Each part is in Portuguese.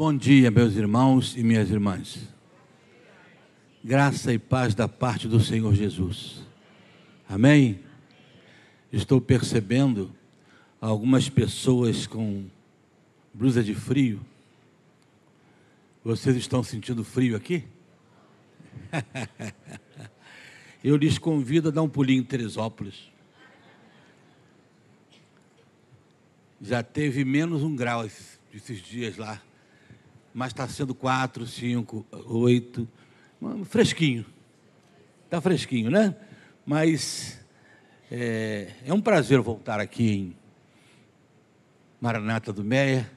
Bom dia, meus irmãos e minhas irmãs. Graça e paz da parte do Senhor Jesus. Amém? Estou percebendo algumas pessoas com blusa de frio. Vocês estão sentindo frio aqui? Eu lhes convido a dar um pulinho em Teresópolis. Já teve menos um grau esses, dias lá mas está sendo quatro, cinco, oito, fresquinho. Está fresquinho, né? Mas é, é, um prazer voltar aqui em Maranata do Meia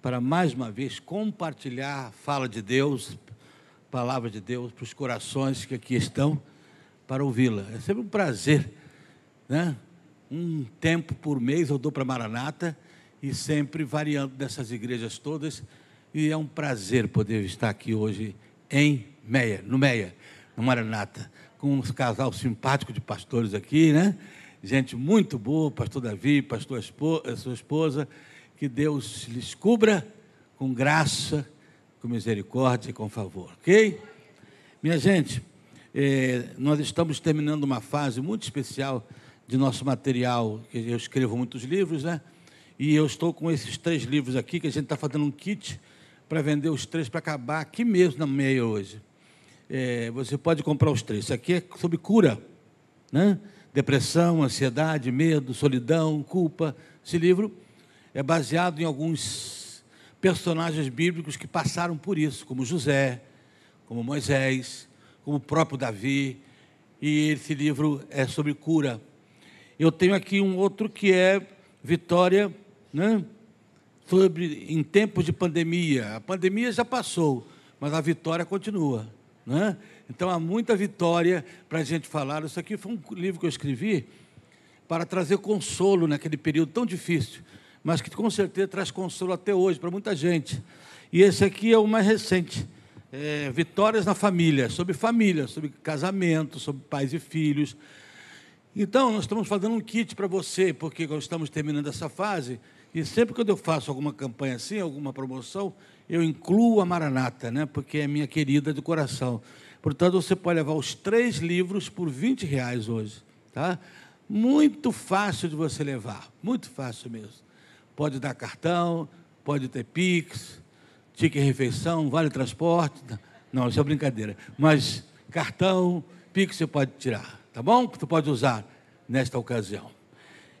para mais uma vez compartilhar a fala de Deus, palavra de Deus para os corações que aqui estão para ouvi-la. É sempre um prazer, né? Um tempo por mês eu dou para Maranata e sempre variando dessas igrejas todas e é um prazer poder estar aqui hoje em Meia, no Meia, no Maranata, com um casal simpático de pastores aqui, né? Gente muito boa, pastor Davi, pastor a sua esposa, que Deus lhes cubra com graça, com misericórdia e com favor, ok? Minha gente, eh, nós estamos terminando uma fase muito especial de nosso material, eu escrevo muitos livros, né? E eu estou com esses três livros aqui, que a gente está fazendo um kit para vender os três para acabar aqui mesmo na meia hoje. É, você pode comprar os três. Isso aqui é sobre cura, né? Depressão, ansiedade, medo, solidão, culpa. Esse livro é baseado em alguns personagens bíblicos que passaram por isso, como José, como Moisés, como o próprio Davi. E esse livro é sobre cura. Eu tenho aqui um outro que é Vitória, né? Sobre em tempos de pandemia. A pandemia já passou, mas a vitória continua. Né? Então há muita vitória para a gente falar. Isso aqui foi um livro que eu escrevi para trazer consolo naquele período tão difícil, mas que com certeza traz consolo até hoje para muita gente. E esse aqui é o mais recente. É, Vitórias na família, sobre família, sobre casamento, sobre pais e filhos. Então, nós estamos fazendo um kit para você, porque nós estamos terminando essa fase, e sempre que eu faço alguma campanha assim, alguma promoção, eu incluo a Maranata, né? porque é minha querida de coração. Portanto, você pode levar os três livros por 20 reais hoje. Tá? Muito fácil de você levar, muito fácil mesmo. Pode dar cartão, pode ter Pix, ticket refeição, vale transporte. Não, isso é brincadeira. Mas cartão, Pix você pode tirar, tá bom? Você pode usar nesta ocasião.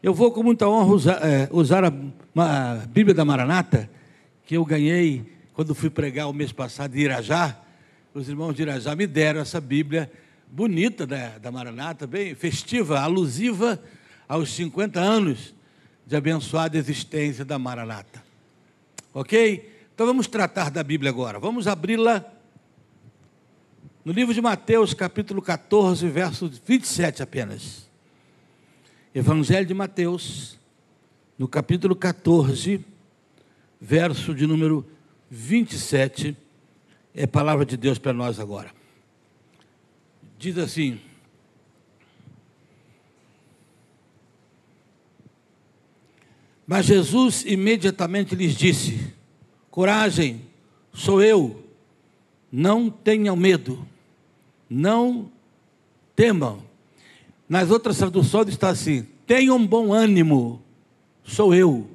Eu vou com muita honra usar, é, usar a, a, Bíblia da Maranata, que eu ganhei quando fui pregar o mês passado em Irajá. Os irmãos de Irajá me deram essa Bíblia bonita da, da Maranata, bem festiva, alusiva aos 50 anos de abençoada existência da Maranata. Ok? Então vamos tratar da Bíblia agora. Vamos abri-la no livro de Mateus, capítulo 14, verso 27 apenas. Evangelho de Mateus, no capítulo 14, verso de número 27, é palavra de Deus para nós agora. Diz assim: Mas Jesus imediatamente lhes disse: Coragem, sou eu, não tenham medo, não temam. Nas outras traduções está assim: tenham bom ânimo, sou eu.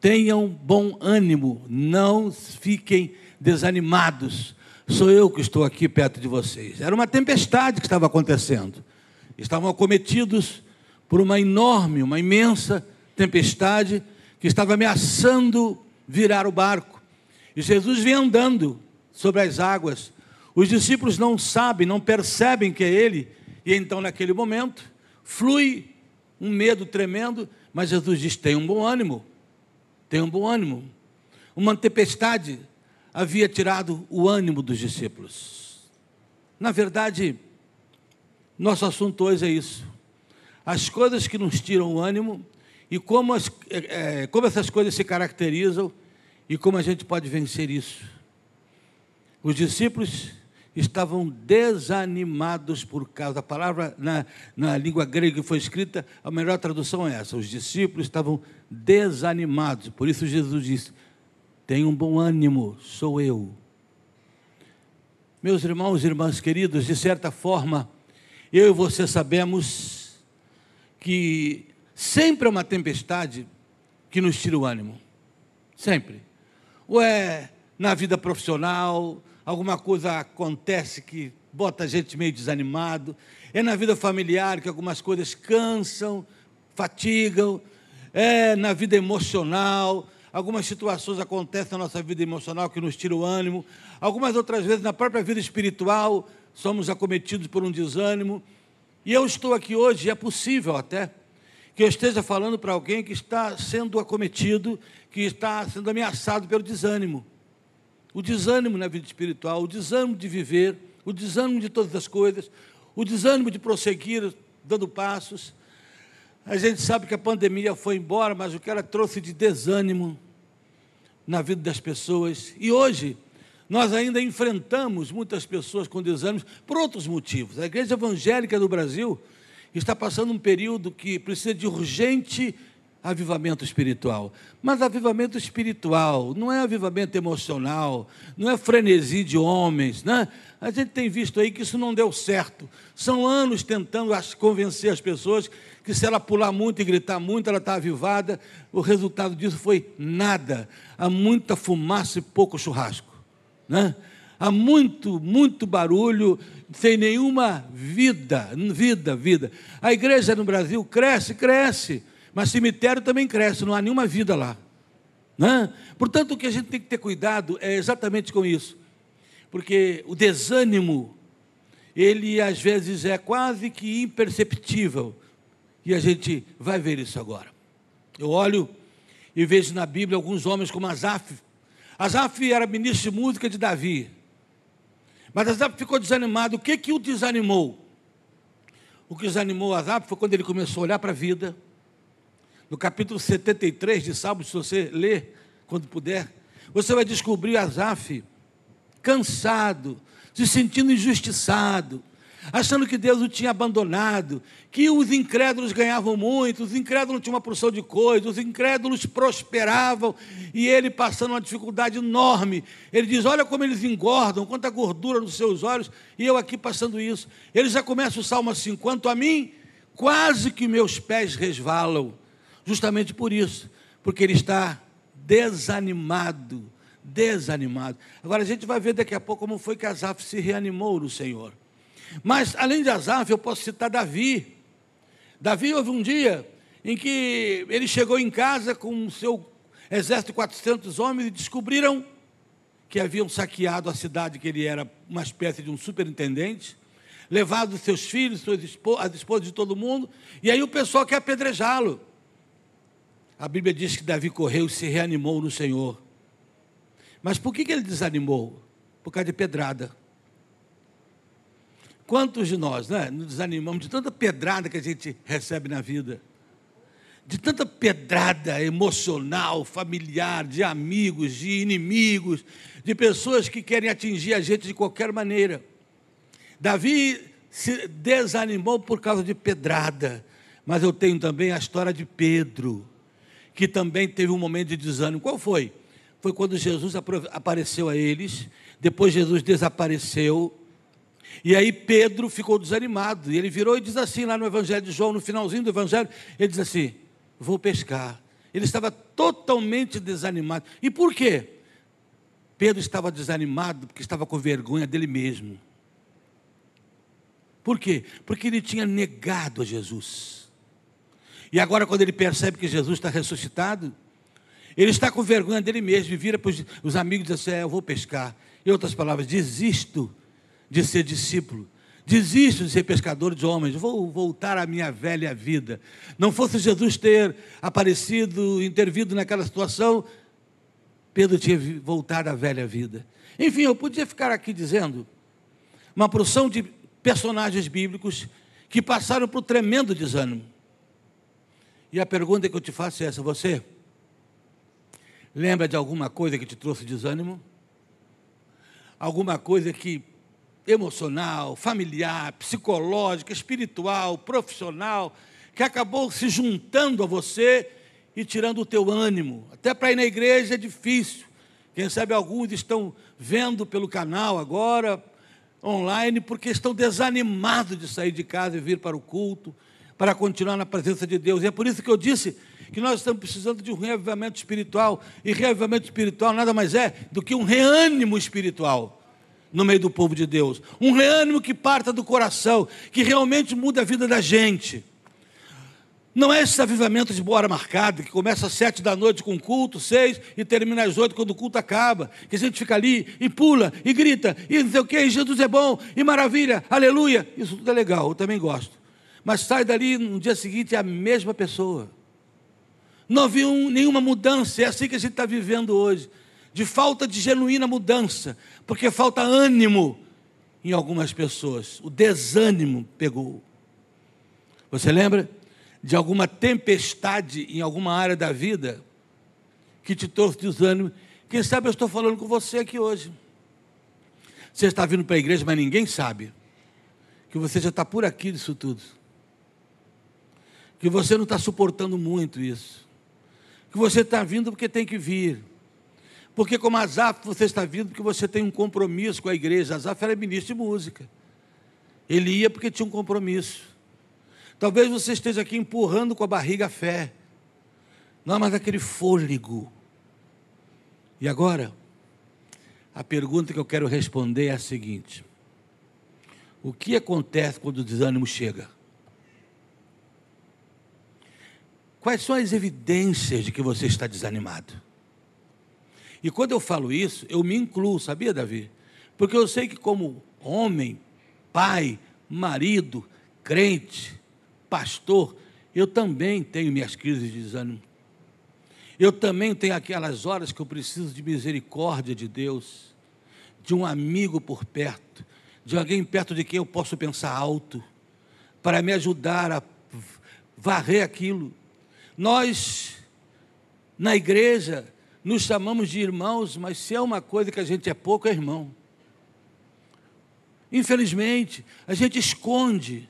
Tenham bom ânimo, não fiquem desanimados. Sou eu que estou aqui perto de vocês. Era uma tempestade que estava acontecendo. Estavam acometidos por uma enorme, uma imensa tempestade que estava ameaçando virar o barco. E Jesus vem andando sobre as águas. Os discípulos não sabem, não percebem que é Ele, e então, naquele momento, flui um medo tremendo, mas Jesus diz: tem um bom ânimo, tem um bom ânimo. Uma tempestade havia tirado o ânimo dos discípulos. Na verdade, nosso assunto hoje é isso. As coisas que nos tiram o ânimo e como, as, é, como essas coisas se caracterizam e como a gente pode vencer isso. Os discípulos estavam desanimados por causa da palavra na, na língua grega que foi escrita, a melhor tradução é essa: os discípulos estavam desanimados. Por isso Jesus disse: Tenha um bom ânimo, sou eu. Meus irmãos e irmãs queridos, de certa forma, eu e você sabemos que sempre é uma tempestade que nos tira o ânimo. Sempre. Ou é na vida profissional, alguma coisa acontece que bota a gente meio desanimado. É na vida familiar que algumas coisas cansam, fatigam. É na vida emocional, algumas situações acontecem na nossa vida emocional que nos tiram o ânimo. Algumas outras vezes, na própria vida espiritual, somos acometidos por um desânimo. E eu estou aqui hoje, é possível até, que eu esteja falando para alguém que está sendo acometido, que está sendo ameaçado pelo desânimo. O desânimo na vida espiritual, o desânimo de viver, o desânimo de todas as coisas, o desânimo de prosseguir dando passos. A gente sabe que a pandemia foi embora, mas o que ela trouxe de desânimo na vida das pessoas. E hoje, nós ainda enfrentamos muitas pessoas com desânimo por outros motivos. A igreja evangélica do Brasil está passando um período que precisa de urgente avivamento espiritual. Mas avivamento espiritual não é avivamento emocional, não é frenesi de homens, né? A gente tem visto aí que isso não deu certo. São anos tentando convencer as pessoas que se ela pular muito e gritar muito, ela está avivada. O resultado disso foi nada. Há muita fumaça e pouco churrasco. Né? Há muito, muito barulho, sem nenhuma vida, vida, vida. A igreja no Brasil cresce, cresce, mas cemitério também cresce, não há nenhuma vida lá. Né? Portanto, o que a gente tem que ter cuidado é exatamente com isso, porque o desânimo, ele às vezes é quase que imperceptível, e a gente vai ver isso agora. Eu olho e vejo na Bíblia alguns homens como Asaf, Asaf era ministro de música de Davi. Mas Asaf ficou desanimado. O que, que o desanimou? O que desanimou Asaf foi quando ele começou a olhar para a vida. No capítulo 73 de Salmos, se você ler quando puder, você vai descobrir Asaf cansado, se sentindo injustiçado, achando que Deus o tinha abandonado, que os incrédulos ganhavam muito, os incrédulos tinham uma porção de coisas, os incrédulos prosperavam, e ele passando uma dificuldade enorme. Ele diz: Olha como eles engordam, quanta gordura nos seus olhos, e eu aqui passando isso. Ele já começa o salmo assim: quanto a mim, quase que meus pés resvalam, justamente por isso, porque ele está desanimado. Desanimado. Agora a gente vai ver daqui a pouco como foi que Asaf se reanimou no Senhor. Mas, além de Asaf, eu posso citar Davi. Davi houve um dia em que ele chegou em casa com o seu exército de 400 homens e descobriram que haviam saqueado a cidade, que ele era uma espécie de um superintendente, levado seus filhos, suas esposas, as esposas de todo mundo, e aí o pessoal quer apedrejá-lo. A Bíblia diz que Davi correu e se reanimou no Senhor. Mas por que, que ele desanimou? Por causa de pedrada. Quantos de nós né, nos desanimamos de tanta pedrada que a gente recebe na vida? De tanta pedrada emocional, familiar, de amigos, de inimigos, de pessoas que querem atingir a gente de qualquer maneira. Davi se desanimou por causa de pedrada, mas eu tenho também a história de Pedro, que também teve um momento de desânimo. Qual foi? Foi quando Jesus apareceu a eles, depois Jesus desapareceu, e aí Pedro ficou desanimado. E ele virou e diz assim, lá no Evangelho de João, no finalzinho do Evangelho, ele diz assim: Vou pescar. Ele estava totalmente desanimado. E por quê? Pedro estava desanimado porque estava com vergonha dele mesmo. Por quê? Porque ele tinha negado a Jesus. E agora, quando ele percebe que Jesus está ressuscitado, ele está com vergonha dele mesmo e vira para os amigos e diz assim: é, Eu vou pescar. Em outras palavras, desisto de ser discípulo. Desisto de ser pescador de homens, vou voltar à minha velha vida. Não fosse Jesus ter aparecido, intervido naquela situação, Pedro tinha voltado à velha vida. Enfim, eu podia ficar aqui dizendo uma porção de personagens bíblicos que passaram por tremendo desânimo. E a pergunta que eu te faço é essa: você lembra de alguma coisa que te trouxe desânimo? Alguma coisa que emocional, familiar, psicológica, espiritual, profissional, que acabou se juntando a você e tirando o teu ânimo. Até para ir na igreja é difícil. Quem sabe alguns estão vendo pelo canal agora, online, porque estão desanimados de sair de casa e vir para o culto, para continuar na presença de Deus. E é por isso que eu disse que nós estamos precisando de um reavivamento espiritual. E reavivamento espiritual nada mais é do que um reânimo espiritual no meio do povo de Deus. Um reânimo que parta do coração, que realmente muda a vida da gente. Não é esse avivamento de boa hora marcada, que começa às sete da noite com culto, seis, e termina às oito quando o culto acaba. Que a gente fica ali e pula, e grita, e não sei o que, Jesus é bom, e maravilha, aleluia. Isso tudo é legal, eu também gosto. Mas sai dali no dia seguinte é a mesma pessoa. Não havia nenhuma mudança, é assim que a gente está vivendo hoje. De falta de genuína mudança, porque falta ânimo em algumas pessoas. O desânimo pegou. Você lembra? de alguma tempestade em alguma área da vida que te trouxe desânimo. Quem sabe eu estou falando com você aqui hoje. Você está vindo para a igreja, mas ninguém sabe que você já está por aqui disso tudo. Que você não está suportando muito isso. Que você está vindo porque tem que vir. Porque como Azaf você está vindo porque você tem um compromisso com a igreja. Azaf era ministro de música. Ele ia porque tinha um compromisso. Talvez você esteja aqui empurrando com a barriga a fé. Não, mas aquele fôlego. E agora, a pergunta que eu quero responder é a seguinte: O que acontece quando o desânimo chega? Quais são as evidências de que você está desanimado? E quando eu falo isso, eu me incluo, sabia, Davi? Porque eu sei que, como homem, pai, marido, crente, pastor, eu também tenho minhas crises de desânimo. Eu também tenho aquelas horas que eu preciso de misericórdia de Deus, de um amigo por perto, de alguém perto de quem eu posso pensar alto, para me ajudar a varrer aquilo. Nós, na igreja, nos chamamos de irmãos, mas se é uma coisa que a gente é pouco, é irmão. Infelizmente, a gente esconde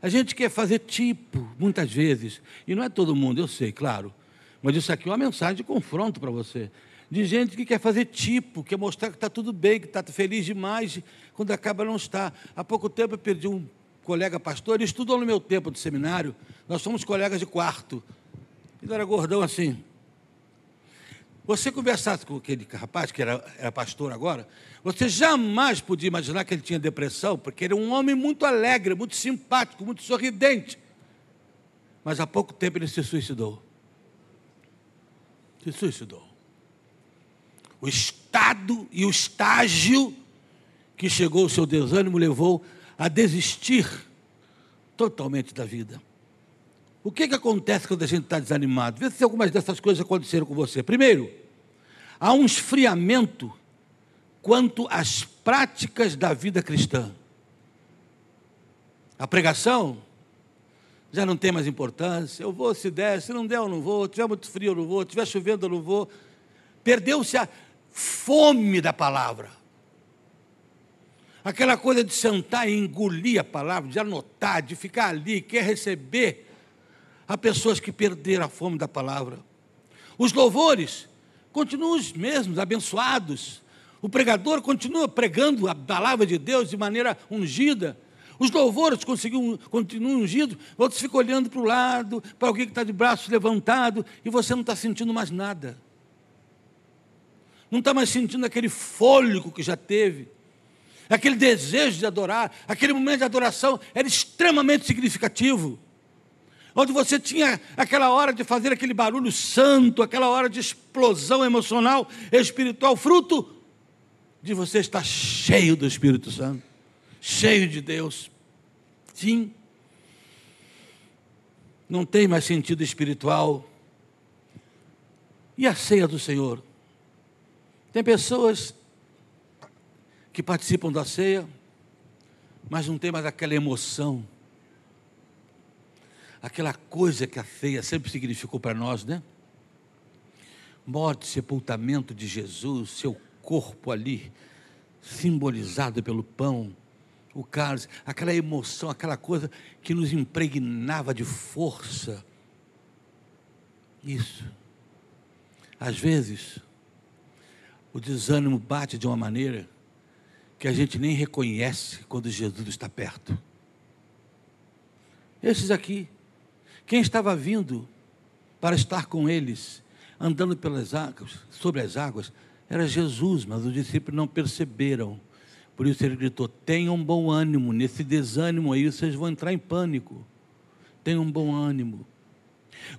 a gente quer fazer tipo, muitas vezes, e não é todo mundo, eu sei, claro, mas isso aqui é uma mensagem de confronto para você. De gente que quer fazer tipo, quer mostrar que está tudo bem, que está feliz demais, quando acaba não está. Há pouco tempo eu perdi um colega pastor, ele estudou no meu tempo de seminário, nós somos colegas de quarto. Ele era gordão assim. Você conversasse com aquele rapaz, que era, era pastor agora, você jamais podia imaginar que ele tinha depressão, porque ele era um homem muito alegre, muito simpático, muito sorridente. Mas há pouco tempo ele se suicidou. Se suicidou. O estado e o estágio que chegou o seu desânimo levou a desistir totalmente da vida. O que, que acontece quando a gente está desanimado? Vê se algumas dessas coisas aconteceram com você. Primeiro, há um esfriamento quanto às práticas da vida cristã. A pregação já não tem mais importância. Eu vou se der, se não der, eu não vou. Se tiver muito frio, eu não vou. Se tiver chovendo, eu não vou. Perdeu-se a fome da palavra. Aquela coisa de sentar e engolir a palavra, de anotar, de ficar ali, quer receber. Há pessoas que perderam a fome da palavra. Os louvores continuam os mesmos, abençoados. O pregador continua pregando a palavra de Deus de maneira ungida. Os louvores continuam ungidos, outros ficam olhando para o lado, para alguém que está de braço levantado, e você não está sentindo mais nada. Não está mais sentindo aquele fôlego que já teve, aquele desejo de adorar, aquele momento de adoração era extremamente significativo onde você tinha aquela hora de fazer aquele barulho santo, aquela hora de explosão emocional, espiritual, fruto de você estar cheio do Espírito Santo, cheio de Deus. Sim, não tem mais sentido espiritual. E a ceia do Senhor? Tem pessoas que participam da ceia, mas não tem mais aquela emoção aquela coisa que a ceia sempre significou para nós, né? Morte, sepultamento de Jesus, seu corpo ali, simbolizado pelo pão, o cálice, aquela emoção, aquela coisa que nos impregnava de força. Isso. Às vezes, o desânimo bate de uma maneira que a gente nem reconhece quando Jesus está perto. Esses aqui, quem estava vindo para estar com eles, andando pelas águas, sobre as águas, era Jesus, mas os discípulos não perceberam. Por isso ele gritou: tenham bom ânimo, nesse desânimo aí vocês vão entrar em pânico. Tenham bom ânimo.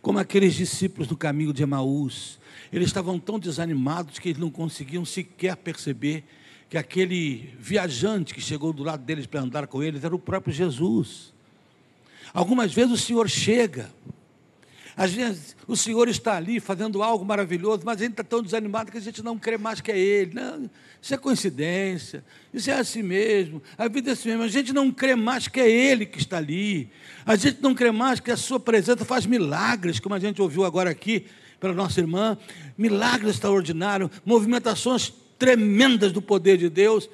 Como aqueles discípulos no caminho de Emaús, eles estavam tão desanimados que eles não conseguiam sequer perceber que aquele viajante que chegou do lado deles para andar com eles era o próprio Jesus. Algumas vezes o Senhor chega, às vezes o Senhor está ali fazendo algo maravilhoso, mas a gente está tão desanimado que a gente não crê mais que é Ele. Não, isso é coincidência, isso é assim mesmo, a vida é assim mesmo. A gente não crê mais que é Ele que está ali, a gente não crê mais que a Sua presença faz milagres, como a gente ouviu agora aqui pela nossa irmã, milagres extraordinários, movimentações tremendas do poder de Deus,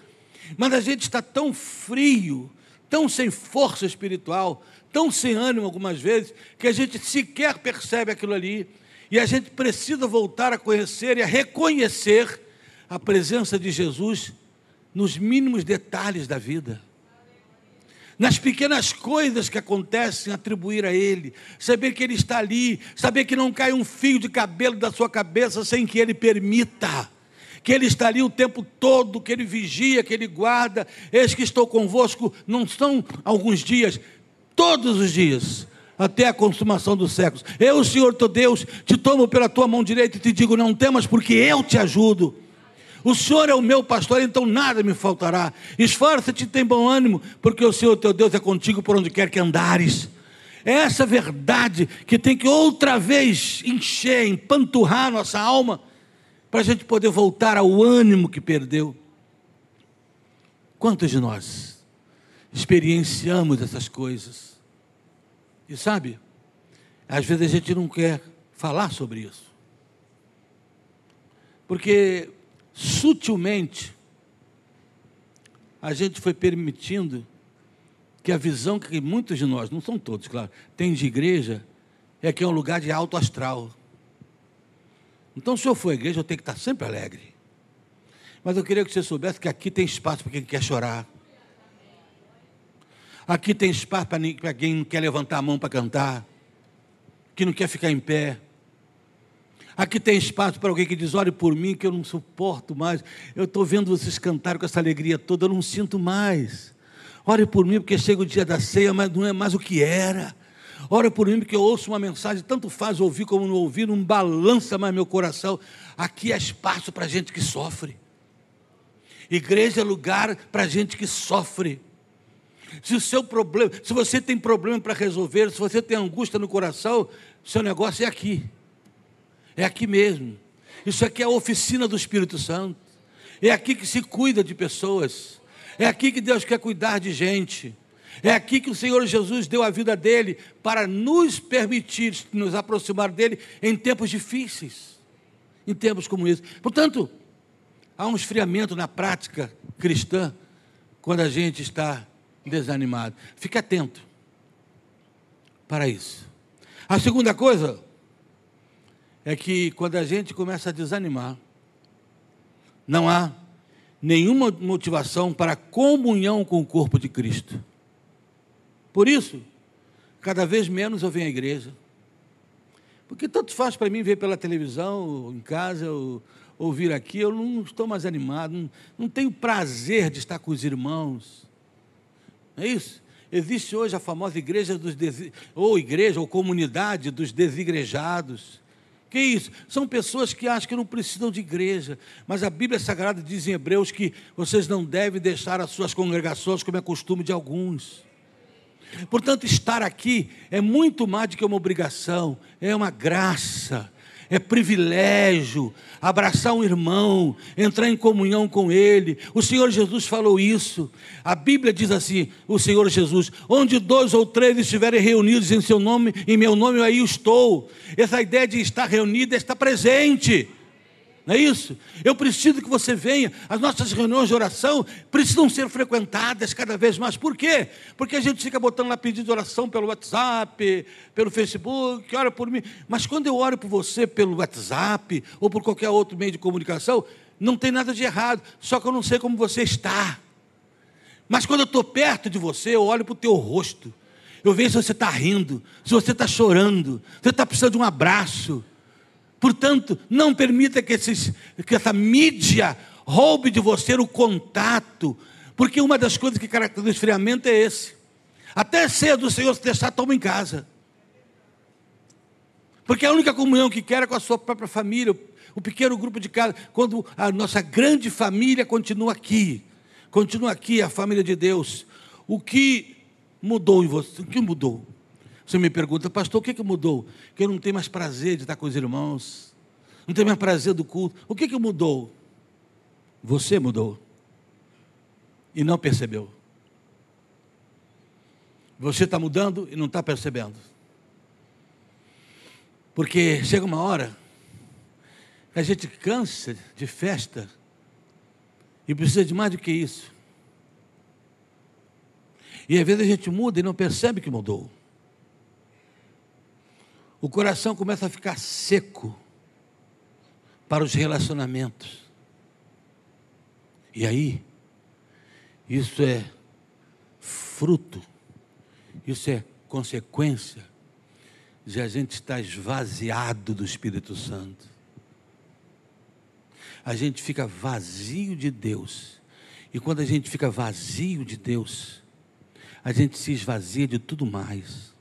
mas a gente está tão frio, tão sem força espiritual, tão sem ânimo algumas vezes, que a gente sequer percebe aquilo ali, e a gente precisa voltar a conhecer e a reconhecer a presença de Jesus nos mínimos detalhes da vida. Nas pequenas coisas que acontecem, atribuir a Ele, saber que Ele está ali, saber que não cai um fio de cabelo da sua cabeça sem que Ele permita que Ele está ali o tempo todo, que Ele vigia, que Ele guarda. Eis que estou convosco, não são alguns dias, todos os dias, até a consumação dos séculos. Eu, Senhor teu Deus, te tomo pela tua mão direita e te digo: não temas, porque eu te ajudo. O Senhor é o meu pastor, então nada me faltará. Esforça-te e tem bom ânimo, porque o Senhor teu Deus é contigo por onde quer que andares. É essa verdade que tem que outra vez encher, empanturrar nossa alma para a gente poder voltar ao ânimo que perdeu. Quantos de nós experienciamos essas coisas? E sabe, às vezes a gente não quer falar sobre isso. Porque sutilmente a gente foi permitindo que a visão que muitos de nós, não são todos, claro, tem de igreja é que é um lugar de alto astral. Então, se eu for à igreja, eu tenho que estar sempre alegre. Mas eu queria que você soubesse que aqui tem espaço para quem quer chorar. Aqui tem espaço para quem não quer levantar a mão para cantar, que não quer ficar em pé. Aqui tem espaço para alguém que diz: ore por mim, que eu não suporto mais. Eu estou vendo vocês cantarem com essa alegria toda, eu não sinto mais. Ore por mim, porque chega o dia da ceia, mas não é mais o que era. Ora por mim, porque eu ouço uma mensagem, tanto faz ouvir como não ouvir, não balança mais meu coração. Aqui é espaço para gente que sofre. Igreja é lugar para gente que sofre. Se o seu problema, se você tem problema para resolver, se você tem angústia no coração, seu negócio é aqui. É aqui mesmo. Isso aqui é a oficina do Espírito Santo. É aqui que se cuida de pessoas. É aqui que Deus quer cuidar de gente. É aqui que o Senhor Jesus deu a vida dele para nos permitir nos aproximar dele em tempos difíceis, em tempos como esse. Portanto, há um esfriamento na prática cristã quando a gente está desanimado. Fique atento para isso. A segunda coisa é que quando a gente começa a desanimar, não há nenhuma motivação para comunhão com o corpo de Cristo. Por isso, cada vez menos eu venho à igreja. Porque tanto faz para mim ver pela televisão, em casa, ou, vir aqui, eu não estou mais animado, não, não tenho prazer de estar com os irmãos. É isso? Existe hoje a famosa igreja dos ou igreja ou comunidade dos desigrejados. Que isso? São pessoas que acham que não precisam de igreja, mas a Bíblia Sagrada diz em Hebreus que vocês não devem deixar as suas congregações como é costume de alguns. Portanto, estar aqui é muito mais do que uma obrigação, é uma graça, é privilégio abraçar um irmão, entrar em comunhão com ele. O Senhor Jesus falou isso. A Bíblia diz assim: o Senhor Jesus, onde dois ou três estiverem reunidos em seu nome, em meu nome, aí estou. Essa ideia de estar reunido é presente. Não é isso? Eu preciso que você venha. As nossas reuniões de oração precisam ser frequentadas cada vez mais. Por quê? Porque a gente fica botando lá pedido de oração pelo WhatsApp, pelo Facebook, ora por mim. Mas quando eu oro por você pelo WhatsApp ou por qualquer outro meio de comunicação, não tem nada de errado, só que eu não sei como você está. Mas quando eu estou perto de você, eu olho para o teu rosto, eu vejo se você está rindo, se você está chorando, se você está precisando de um abraço. Portanto, não permita que, esses, que essa mídia roube de você o contato, porque uma das coisas que caracteriza o esfriamento é esse. Até cedo o Senhor se deixar, toma em casa. Porque a única comunhão que quer é com a sua própria família, o pequeno grupo de casa, quando a nossa grande família continua aqui, continua aqui a família de Deus. O que mudou em você? O que mudou? Você me pergunta, pastor, o que, que mudou? Que eu não tenho mais prazer de estar com os irmãos, não tenho mais prazer do culto. O que, que mudou? Você mudou e não percebeu. Você está mudando e não está percebendo. Porque chega uma hora a gente cansa de festa e precisa de mais do que isso. E às vezes a gente muda e não percebe que mudou. O coração começa a ficar seco para os relacionamentos. E aí, isso é fruto, isso é consequência de a gente estar esvaziado do Espírito Santo. A gente fica vazio de Deus. E quando a gente fica vazio de Deus, a gente se esvazia de tudo mais.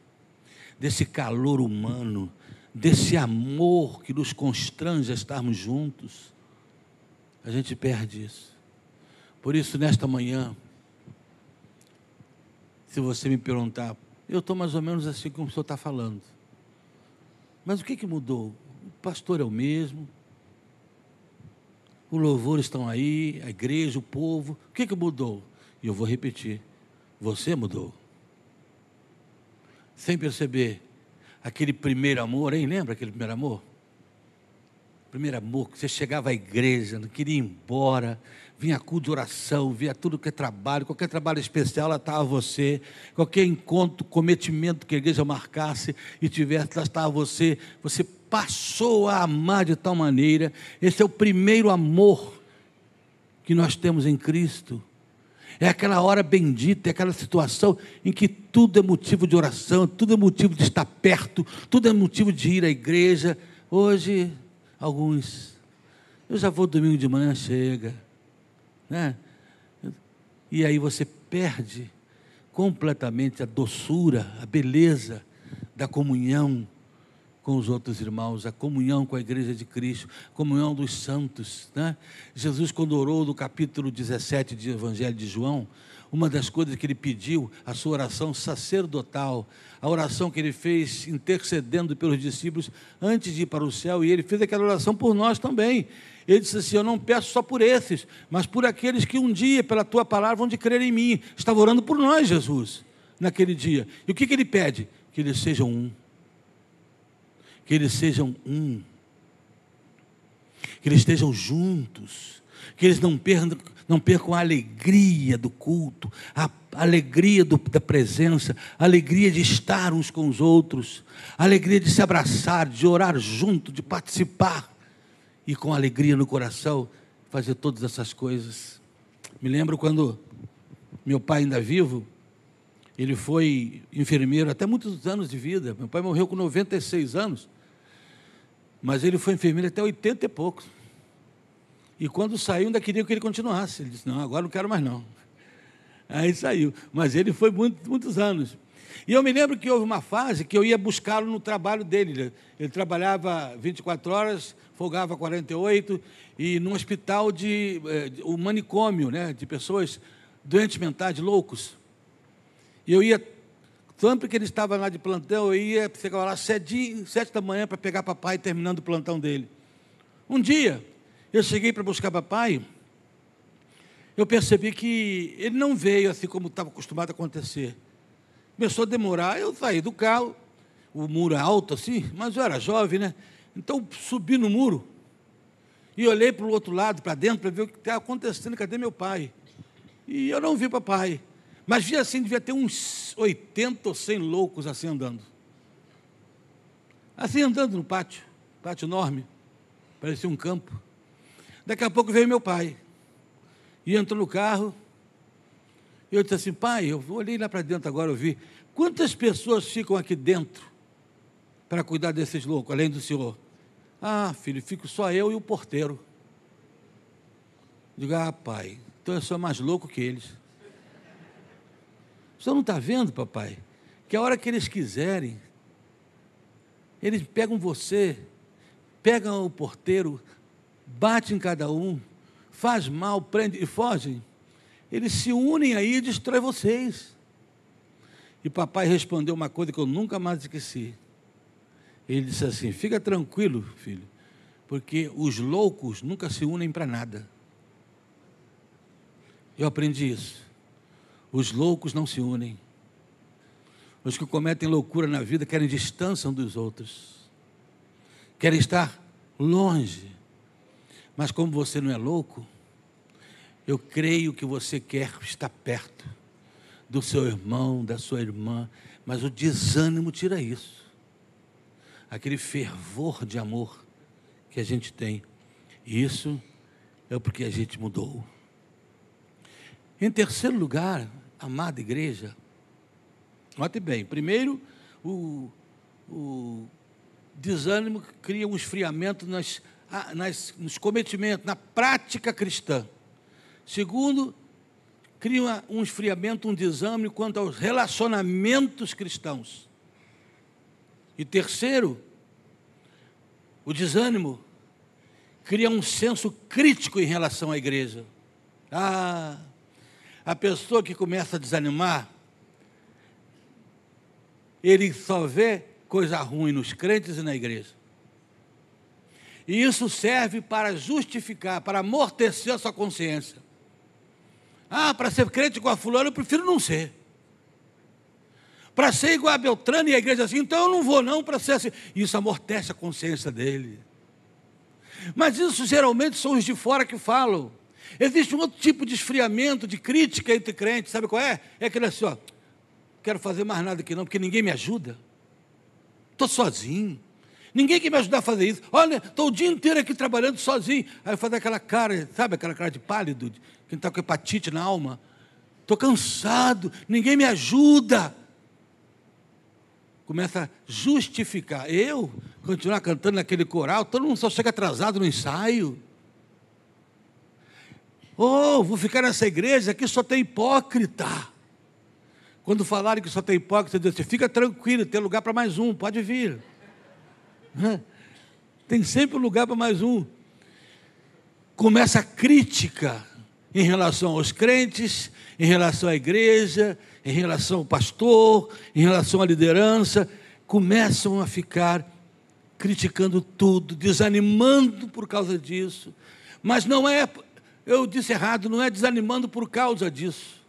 Desse calor humano, desse amor que nos constrange a estarmos juntos. A gente perde isso. Por isso, nesta manhã, se você me perguntar, eu estou mais ou menos assim como o senhor está falando. Mas o que, que mudou? O pastor é o mesmo, o louvor estão aí, a igreja, o povo. O que, que mudou? E eu vou repetir: você mudou. Sem perceber, aquele primeiro amor, hein? Lembra aquele primeiro amor? Primeiro amor, que você chegava à igreja, não queria ir embora, vinha culto de oração, via tudo que é trabalho, qualquer trabalho especial, lá estava você, qualquer encontro, cometimento que a igreja marcasse e tivesse, lá estava você, você passou a amar de tal maneira, esse é o primeiro amor que nós temos em Cristo. É aquela hora bendita, é aquela situação em que tudo é motivo de oração, tudo é motivo de estar perto, tudo é motivo de ir à igreja. Hoje, alguns, eu já vou domingo de manhã, chega. Né? E aí você perde completamente a doçura, a beleza da comunhão com os outros irmãos, a comunhão com a igreja de Cristo, comunhão dos santos. Né? Jesus, quando orou no capítulo 17 do Evangelho de João, uma das coisas que ele pediu, a sua oração sacerdotal, a oração que ele fez intercedendo pelos discípulos antes de ir para o céu, e ele fez aquela oração por nós também. Ele disse assim: Eu não peço só por esses, mas por aqueles que um dia, pela tua palavra, vão de crer em mim. Estava orando por nós, Jesus, naquele dia. E o que, que ele pede? Que eles sejam um que eles sejam um, que eles estejam juntos, que eles não percam, não percam a alegria do culto, a alegria do, da presença, a alegria de estar uns com os outros, a alegria de se abraçar, de orar junto, de participar e com alegria no coração fazer todas essas coisas. Me lembro quando meu pai ainda vivo, ele foi enfermeiro até muitos anos de vida. Meu pai morreu com 96 anos. Mas ele foi enfermeiro até 80 e poucos. E quando saiu, ainda queria que ele continuasse. Ele disse: Não, agora não quero mais não. Aí saiu. Mas ele foi muito, muitos anos. E eu me lembro que houve uma fase que eu ia buscá-lo no trabalho dele. Ele trabalhava 24 horas, folgava 48, e num hospital de. Eh, o um manicômio, né, de pessoas doentes mentais, loucos. E eu ia Sempre que ele estava lá de plantão, eu ia, chegava lá sete, sete da manhã para pegar papai terminando o plantão dele. Um dia, eu cheguei para buscar papai, eu percebi que ele não veio assim como estava acostumado a acontecer. Começou a demorar, eu saí do carro, o muro alto assim, mas eu era jovem, né? Então subi no muro e olhei para o outro lado, para dentro, para ver o que estava acontecendo, cadê meu pai? E eu não vi papai. Mas via assim, devia ter uns 80 ou 100 loucos assim andando. Assim andando no pátio, pátio enorme, parecia um campo. Daqui a pouco veio meu pai. E entrou no carro. E eu disse assim, pai, eu olhei lá para dentro agora, eu vi. Quantas pessoas ficam aqui dentro para cuidar desses loucos, além do senhor? Ah, filho, fico só eu e o porteiro. Digo, ah, pai, então eu sou mais louco que eles. O senhor não está vendo, papai? Que a hora que eles quiserem, eles pegam você, pegam o porteiro, batem em cada um, faz mal, prende e fogem. Eles se unem aí e destroem vocês. E papai respondeu uma coisa que eu nunca mais esqueci. Ele disse assim: Fica tranquilo, filho, porque os loucos nunca se unem para nada. Eu aprendi isso. Os loucos não se unem. Os que cometem loucura na vida querem distância um dos outros. Querem estar longe. Mas como você não é louco, eu creio que você quer estar perto do seu irmão, da sua irmã, mas o desânimo tira isso. Aquele fervor de amor que a gente tem. Isso é porque a gente mudou. Em terceiro lugar, amada igreja, note bem, primeiro, o, o desânimo cria um esfriamento nas, nas, nos cometimentos, na prática cristã. Segundo, cria um esfriamento, um desânimo quanto aos relacionamentos cristãos. E terceiro, o desânimo cria um senso crítico em relação à igreja. Ah, a pessoa que começa a desanimar, ele só vê coisa ruim nos crentes e na igreja. E isso serve para justificar, para amortecer a sua consciência. Ah, para ser crente igual a fulano, eu prefiro não ser. Para ser igual a Beltrano e a igreja assim, então eu não vou não para ser assim. Isso amortece a consciência dele. Mas isso geralmente são os de fora que falam. Existe um outro tipo de esfriamento, de crítica entre crentes, sabe qual é? É aquele assim, ó, quero fazer mais nada aqui não, porque ninguém me ajuda. Estou sozinho. Ninguém quer me ajudar a fazer isso. Olha, estou o dia inteiro aqui trabalhando sozinho. Aí faz aquela cara, sabe aquela cara de pálido, quem está com hepatite na alma. Estou cansado, ninguém me ajuda. Começa a justificar. Eu continuar cantando naquele coral, todo mundo só chega atrasado no ensaio. Oh, vou ficar nessa igreja, aqui só tem hipócrita. Quando falarem que só tem hipócrita, Deus diz, fica tranquilo, tem lugar para mais um, pode vir. Tem sempre lugar para mais um. Começa a crítica em relação aos crentes, em relação à igreja, em relação ao pastor, em relação à liderança. Começam a ficar criticando tudo, desanimando por causa disso. Mas não é eu disse errado, não é desanimando por causa disso.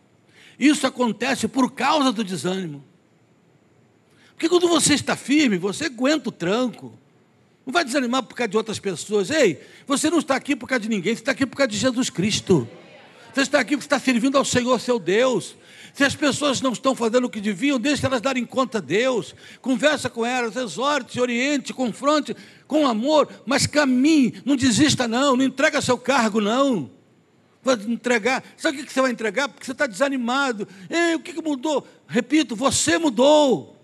Isso acontece por causa do desânimo. Porque quando você está firme, você aguenta o tranco. Não vai desanimar por causa de outras pessoas. Ei, você não está aqui por causa de ninguém, você está aqui por causa de Jesus Cristo. Você está aqui porque está servindo ao Senhor, seu Deus. Se as pessoas não estão fazendo o que deviam, deixe elas darem conta a Deus. Conversa com elas, exorte, oriente, confronte com amor, mas caminhe, não desista não, não entrega seu cargo não vai entregar. Sabe o que você vai entregar? Porque você está desanimado. Ei, o que mudou? Repito, você mudou.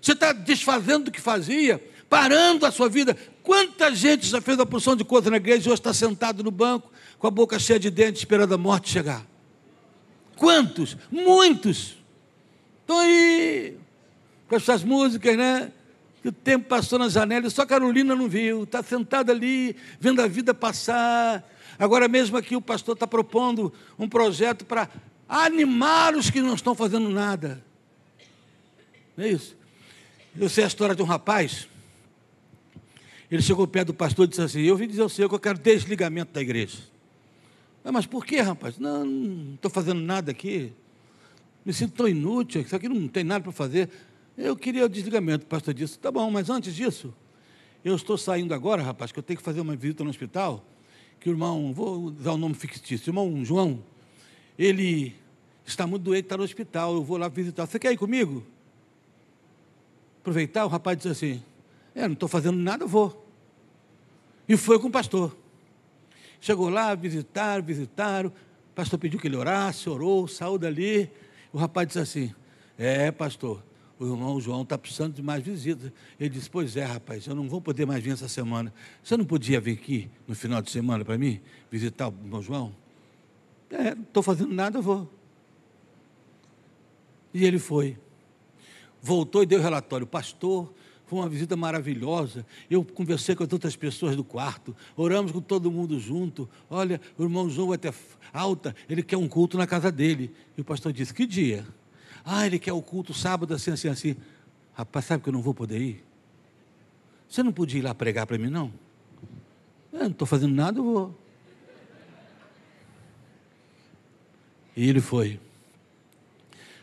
Você está desfazendo do que fazia, parando a sua vida. Quanta gente já fez a porção de coisa na igreja e hoje está sentado no banco, com a boca cheia de dentes, esperando a morte chegar? Quantos? Muitos. Estão aí, com essas músicas, né? Que o tempo passou na janela e só Carolina não viu. Está sentada ali, vendo a vida passar Agora mesmo aqui o pastor está propondo um projeto para animar os que não estão fazendo nada. Não é isso? Eu sei a história de um rapaz. Ele chegou perto do pastor e disse assim: Eu vim dizer ao senhor que eu quero desligamento da igreja. Ah, mas por que, rapaz? Não, não estou fazendo nada aqui. Me sinto tão inútil, isso aqui não tem nada para fazer. Eu queria o desligamento. O pastor disse: Tá bom, mas antes disso, eu estou saindo agora, rapaz, que eu tenho que fazer uma visita no hospital que o irmão, vou usar o nome fictício, o irmão João, ele está muito doente, está no hospital, eu vou lá visitar. Você quer ir comigo? Aproveitar, o rapaz disse assim, é, não estou fazendo nada, eu vou. E foi com o pastor. Chegou lá, visitaram, visitaram. O pastor pediu que ele orasse, orou, saiu dali. O rapaz disse assim: É, pastor, o irmão João está precisando de mais visitas. Ele disse: Pois é, rapaz, eu não vou poder mais vir essa semana. Você não podia vir aqui no final de semana para mim, visitar o irmão João? É, não estou fazendo nada, eu vou. E ele foi. Voltou e deu relatório. Pastor, foi uma visita maravilhosa. Eu conversei com tantas pessoas do quarto, oramos com todo mundo junto. Olha, o irmão João vai ter alta, ele quer um culto na casa dele. E o pastor disse: Que dia? Ah, ele quer o culto sábado, assim, assim, assim. Rapaz, sabe que eu não vou poder ir? Você não podia ir lá pregar para mim, não? Eu não estou fazendo nada, eu vou. E ele foi.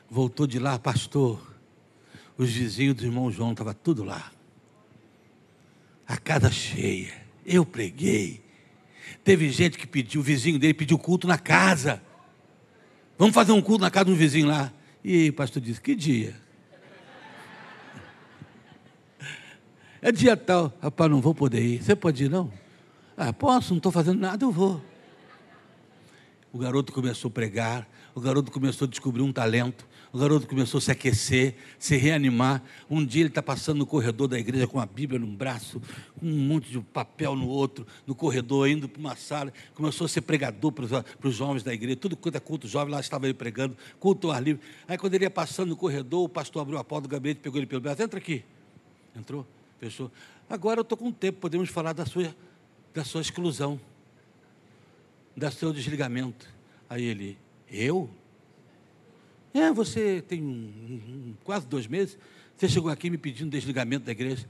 Voltou de lá, pastor. Os vizinhos do irmão João estavam tudo lá. A casa cheia. Eu preguei. Teve gente que pediu, o vizinho dele pediu culto na casa. Vamos fazer um culto na casa de um vizinho lá. E o pastor disse: Que dia? É dia tal. Rapaz, não vou poder ir. Você pode ir, não? Ah, posso, não estou fazendo nada, eu vou. O garoto começou a pregar, o garoto começou a descobrir um talento, o garoto começou a se aquecer, se reanimar. Um dia ele está passando no corredor da igreja com a Bíblia num braço, com um monte de papel no outro, no corredor, indo para uma sala. Começou a ser pregador para os, jovens da igreja. Tudo quanto é culto jovem, lá estava ele pregando, culto ao ar livre. Aí quando ele ia passando no corredor, o pastor abriu a porta do gabinete, pegou ele pelo braço. Entra aqui. Entrou, fechou. Agora eu estou com tempo, podemos falar da sua, da sua exclusão, do seu desligamento. Aí ele, eu? É, você tem um, um, quase dois meses, você chegou aqui me pedindo desligamento da igreja.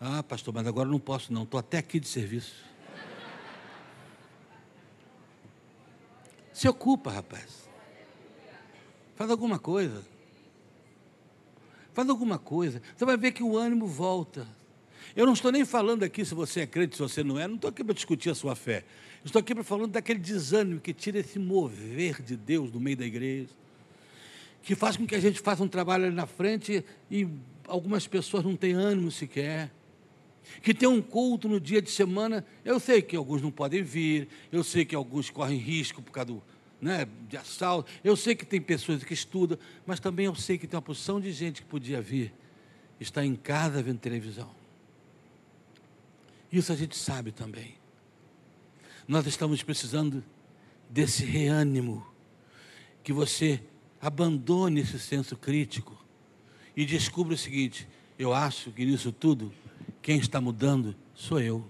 Ah, pastor, mas agora não posso não, estou até aqui de serviço. Se ocupa, rapaz. Faz alguma coisa. Faz alguma coisa. Você vai ver que o ânimo volta. Eu não estou nem falando aqui se você é crente, se você não é, não estou aqui para discutir a sua fé. Estou aqui para falando daquele desânimo que tira esse mover de Deus no meio da igreja que faz com que a gente faça um trabalho ali na frente e algumas pessoas não têm ânimo sequer. Que tem um culto no dia de semana, eu sei que alguns não podem vir, eu sei que alguns correm risco por causa do, né, de assalto, eu sei que tem pessoas que estudam, mas também eu sei que tem uma porção de gente que podia vir, está em casa vendo televisão. Isso a gente sabe também. Nós estamos precisando desse reânimo que você abandone esse senso crítico e descubra o seguinte: eu acho que nisso tudo, quem está mudando sou eu.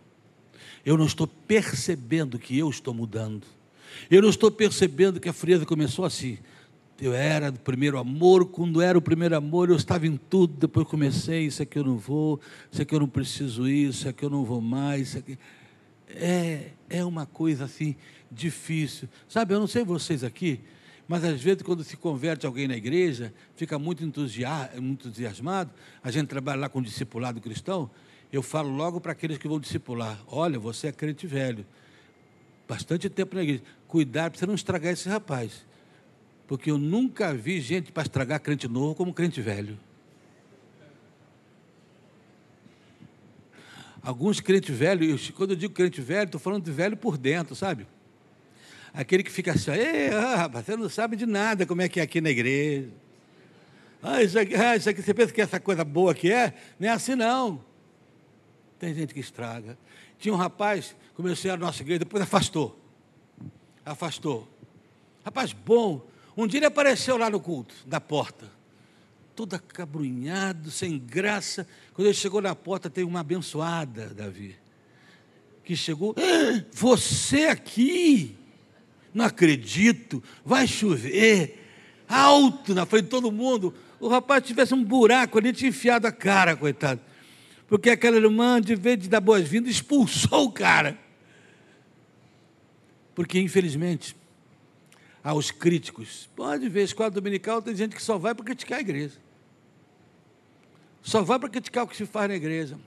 Eu não estou percebendo que eu estou mudando. Eu não estou percebendo que a frieza começou assim. Eu era do primeiro amor, quando era o primeiro amor, eu estava em tudo, depois comecei, isso aqui eu não vou, isso aqui eu não preciso isso, isso aqui eu não vou mais, isso aqui. É, é uma coisa assim difícil. Sabe, eu não sei vocês aqui, mas às vezes, quando se converte alguém na igreja, fica muito, entusiasmado. A gente trabalha lá com discipulado cristão. Eu falo logo para aqueles que vão discipular: olha, você é crente velho, bastante tempo na igreja. Cuidado para você não estragar esse rapaz. Porque eu nunca vi gente para estragar crente novo como crente velho. Alguns crentes velhos, quando eu digo crente velho, estou falando de velho por dentro, sabe? Aquele que fica assim, Ei, ah, rapaz, você não sabe de nada como é que é aqui na igreja. Ah, isso aqui, ah, isso aqui, você pensa que essa coisa boa que é? Não é assim não. Tem gente que estraga. Tinha um rapaz, começou a nossa igreja, depois afastou. Afastou. Rapaz bom. Um dia ele apareceu lá no culto, da porta. Todo acabrunhado, sem graça. Quando ele chegou na porta, teve uma abençoada, Davi. Que chegou, ah, você aqui? Não acredito, vai chover, alto na frente de todo mundo. O rapaz tivesse um buraco ali, tinha enfiado a cara, coitado. Porque aquela irmã, de vez de dar boas-vindas, expulsou o cara. Porque, infelizmente, aos críticos, pode ver, escola dominical tem gente que só vai para criticar a igreja. Só vai para criticar o que se faz na igreja.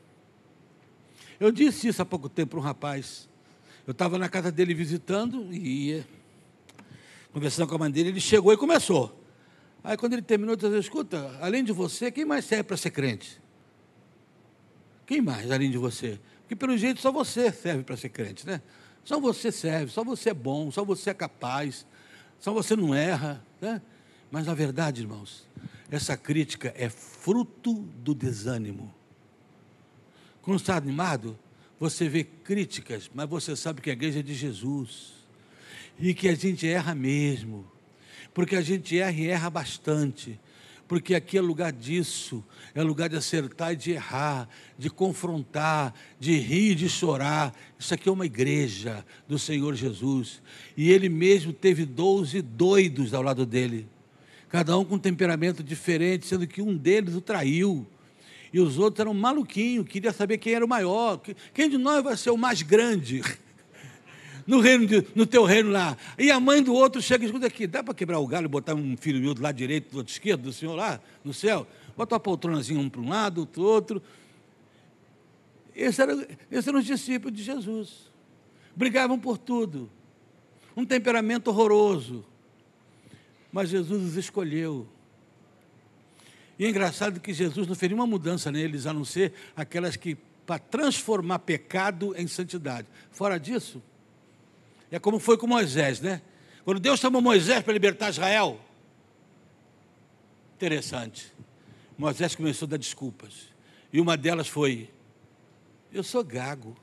Eu disse isso há pouco tempo para um rapaz. Eu estava na casa dele visitando e ia, conversando com a mãe dele, ele chegou e começou. Aí quando ele terminou, ele disse, escuta, além de você, quem mais serve para ser crente? Quem mais, além de você? Porque pelo jeito só você serve para ser crente, né? Só você serve, só você é bom, só você é capaz, só você não erra. Né? Mas, na verdade, irmãos, essa crítica é fruto do desânimo. Quando está animado, você vê críticas, mas você sabe que a igreja é de Jesus e que a gente erra mesmo, porque a gente erra e erra bastante porque aqui é lugar disso, é lugar de acertar e de errar, de confrontar, de rir e de chorar. Isso aqui é uma igreja do Senhor Jesus. E ele mesmo teve doze doidos ao lado dele, cada um com um temperamento diferente, sendo que um deles o traiu. E os outros eram maluquinhos, queria saber quem era o maior, quem de nós vai ser o mais grande. no, reino de, no teu reino lá. E a mãe do outro chega e escuta aqui, dá para quebrar o galho e botar um filho meu do lado direito, do lado esquerdo do senhor lá, no céu? Bota uma poltronazinha um para um lado, outro outro. Esse era, esse eram os discípulos de Jesus. Brigavam por tudo. Um temperamento horroroso. Mas Jesus os escolheu. E é engraçado que Jesus não fez nenhuma mudança neles, a não ser aquelas que para transformar pecado em santidade. Fora disso, é como foi com Moisés, né? Quando Deus chamou Moisés para libertar Israel. Interessante. Moisés começou a dar desculpas. E uma delas foi: Eu sou gago.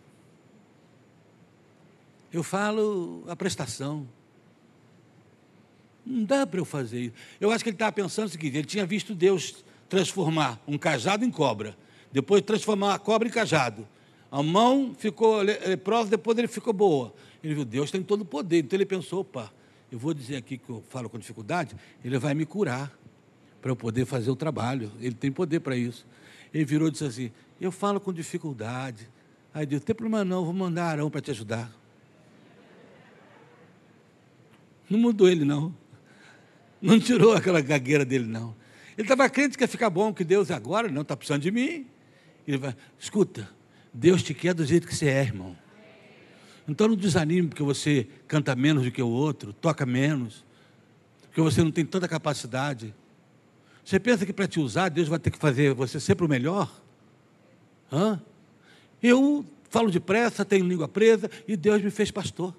Eu falo a prestação. Não dá para eu fazer isso. Eu acho que ele estava pensando o seguinte: ele tinha visto Deus transformar um cajado em cobra, depois transformar a cobra em cajado. A mão ficou leprosa, depois ele ficou boa. Ele viu, Deus tem todo o poder. Então ele pensou, opa, eu vou dizer aqui que eu falo com dificuldade, ele vai me curar para eu poder fazer o trabalho. Ele tem poder para isso. Ele virou e disse assim, eu falo com dificuldade. Aí Deus, tem problema não, vou mandar Arão para te ajudar. Não mudou ele, não. Não tirou aquela gagueira dele, não. Ele estava crente que ia ficar bom, que Deus agora não está precisando de mim. Ele vai, escuta, Deus te quer do jeito que você é, irmão. Então não desanime porque você canta menos do que o outro, toca menos, porque você não tem tanta capacidade. Você pensa que para te usar, Deus vai ter que fazer você sempre o melhor? Hã? Eu falo depressa, tenho língua presa e Deus me fez pastor.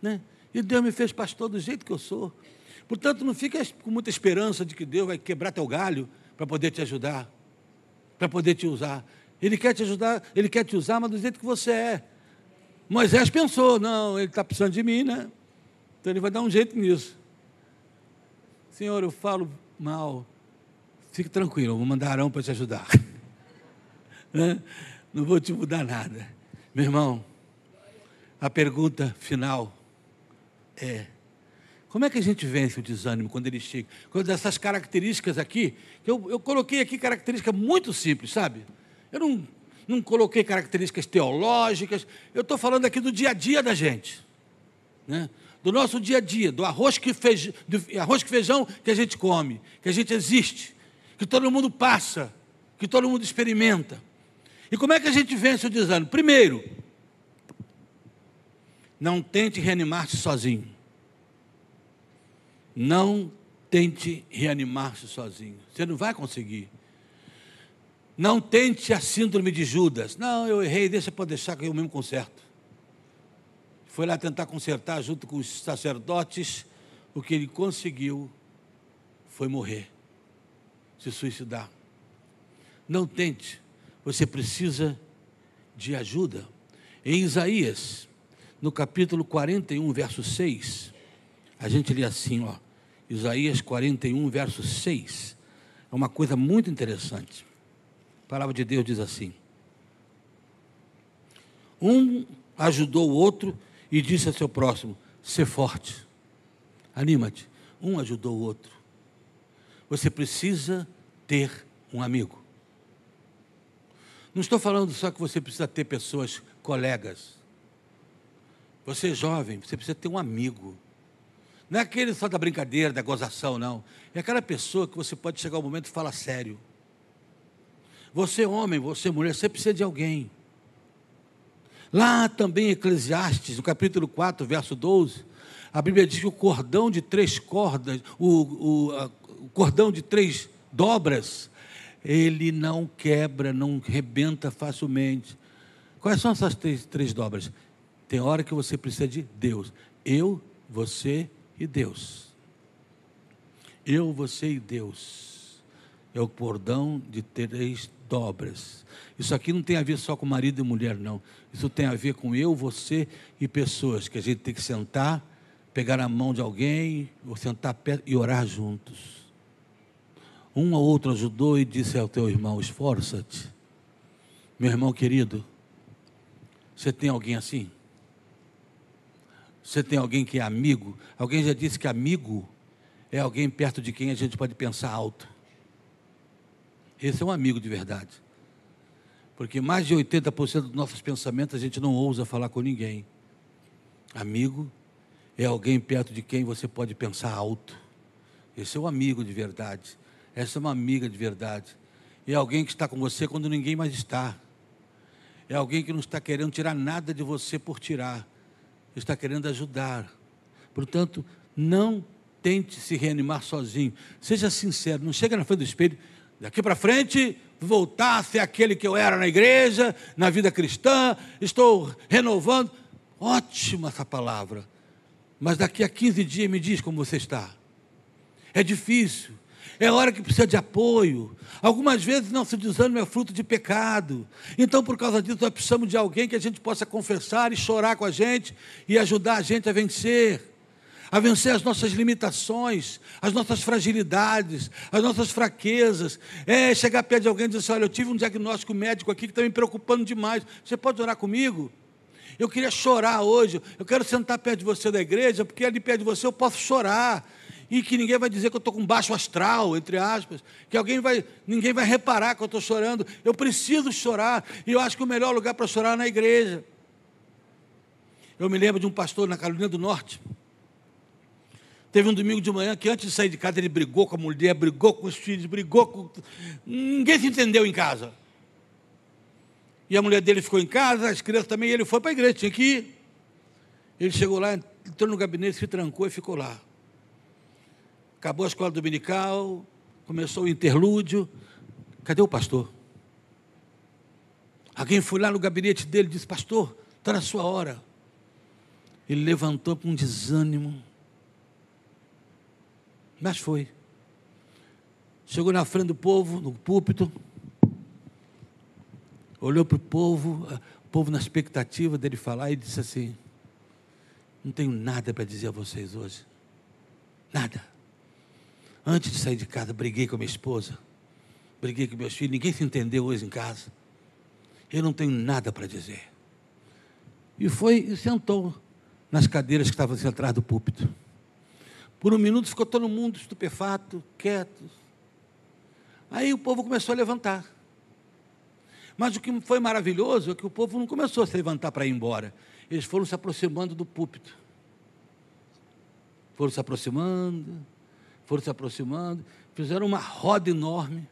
Né? E Deus me fez pastor do jeito que eu sou. Portanto, não fica com muita esperança de que Deus vai quebrar teu galho para poder te ajudar, para poder te usar. Ele quer te ajudar, ele quer te usar, mas do jeito que você é. Moisés pensou, não, ele está precisando de mim, né? Então ele vai dar um jeito nisso. Senhor, eu falo mal. Fique tranquilo, eu vou mandar Arão para te ajudar. né? Não vou te mudar nada. Meu irmão, a pergunta final é: como é que a gente vence o desânimo quando ele chega? Quando essas características aqui, eu, eu coloquei aqui características muito simples, sabe? Eu não, não coloquei características teológicas, eu estou falando aqui do dia a dia da gente. Né? Do nosso dia a dia, do arroz, que feijão, do arroz que feijão que a gente come, que a gente existe, que todo mundo passa, que todo mundo experimenta. E como é que a gente vence o desânimo? Primeiro, não tente reanimar-se sozinho. Não tente reanimar-se sozinho. Você não vai conseguir. Não tente a síndrome de Judas. Não, eu errei, deixa para deixar que eu mesmo conserto. Foi lá tentar consertar junto com os sacerdotes. O que ele conseguiu foi morrer, se suicidar. Não tente, você precisa de ajuda. Em Isaías, no capítulo 41, verso 6, a gente lê assim, ó. Isaías 41, verso 6. É uma coisa muito interessante. A palavra de Deus diz assim: Um ajudou o outro e disse a seu próximo: Ser forte, anima-te. Um ajudou o outro. Você precisa ter um amigo. Não estou falando só que você precisa ter pessoas, colegas. Você é jovem, você precisa ter um amigo. Não é aquele só da brincadeira, da gozação, não. É aquela pessoa que você pode chegar ao momento e falar sério. Você, homem, você, mulher, você precisa de alguém. Lá também Eclesiastes, no capítulo 4, verso 12, a Bíblia diz que o cordão de três cordas, o, o, a, o cordão de três dobras, ele não quebra, não rebenta facilmente. Quais são essas três, três dobras? Tem hora que você precisa de Deus. Eu, você e Deus. Eu, você e Deus. É o cordão de três dobras. Isso aqui não tem a ver só com marido e mulher, não. Isso tem a ver com eu, você e pessoas que a gente tem que sentar, pegar a mão de alguém, ou sentar perto e orar juntos. Um ou outro ajudou e disse ao teu irmão: esforça-te. Meu irmão querido, você tem alguém assim? Você tem alguém que é amigo? Alguém já disse que amigo é alguém perto de quem a gente pode pensar alto. Esse é um amigo de verdade. Porque mais de 80% dos nossos pensamentos a gente não ousa falar com ninguém. Amigo é alguém perto de quem você pode pensar alto. Esse é um amigo de verdade. Essa é uma amiga de verdade. É alguém que está com você quando ninguém mais está. É alguém que não está querendo tirar nada de você por tirar. Está querendo ajudar. Portanto, não tente se reanimar sozinho. Seja sincero. Não chega na frente do espelho. Daqui para frente, voltar a ser aquele que eu era na igreja, na vida cristã. Estou renovando. Ótima essa palavra. Mas daqui a 15 dias me diz como você está. É difícil. É hora que precisa de apoio. Algumas vezes nosso desânimo é fruto de pecado. Então, por causa disso, nós precisamos de alguém que a gente possa confessar e chorar com a gente e ajudar a gente a vencer. A vencer as nossas limitações, as nossas fragilidades, as nossas fraquezas. É chegar perto de alguém e dizer assim: Olha, eu tive um diagnóstico médico aqui que está me preocupando demais. Você pode orar comigo? Eu queria chorar hoje. Eu quero sentar perto de você da igreja, porque ali perto de você eu posso chorar e que ninguém vai dizer que eu estou com baixo astral, entre aspas, que alguém vai, ninguém vai reparar que eu estou chorando. Eu preciso chorar, e eu acho que o melhor lugar para chorar é na igreja. Eu me lembro de um pastor na Carolina do Norte. Teve um domingo de manhã que antes de sair de casa ele brigou com a mulher, brigou com os filhos, brigou com. Ninguém se entendeu em casa. E a mulher dele ficou em casa, as crianças também, e ele foi para a igreja, tinha que ir. Ele chegou lá, entrou no gabinete, se trancou e ficou lá. Acabou a escola dominical, começou o interlúdio. Cadê o pastor? Alguém foi lá no gabinete dele e disse: Pastor, está na sua hora. Ele levantou com um desânimo. Mas foi. Chegou na frente do povo, no púlpito. Olhou para o povo, o povo na expectativa dele falar e disse assim: Não tenho nada para dizer a vocês hoje. Nada. Antes de sair de casa, briguei com a minha esposa, briguei com meus filhos, ninguém se entendeu hoje em casa. Eu não tenho nada para dizer. E foi e sentou nas cadeiras que estavam assim atrás do púlpito. Por um minuto ficou todo mundo estupefato, quieto. Aí o povo começou a levantar. Mas o que foi maravilhoso é que o povo não começou a se levantar para ir embora. Eles foram se aproximando do púlpito. Foram se aproximando, foram se aproximando, fizeram uma roda enorme.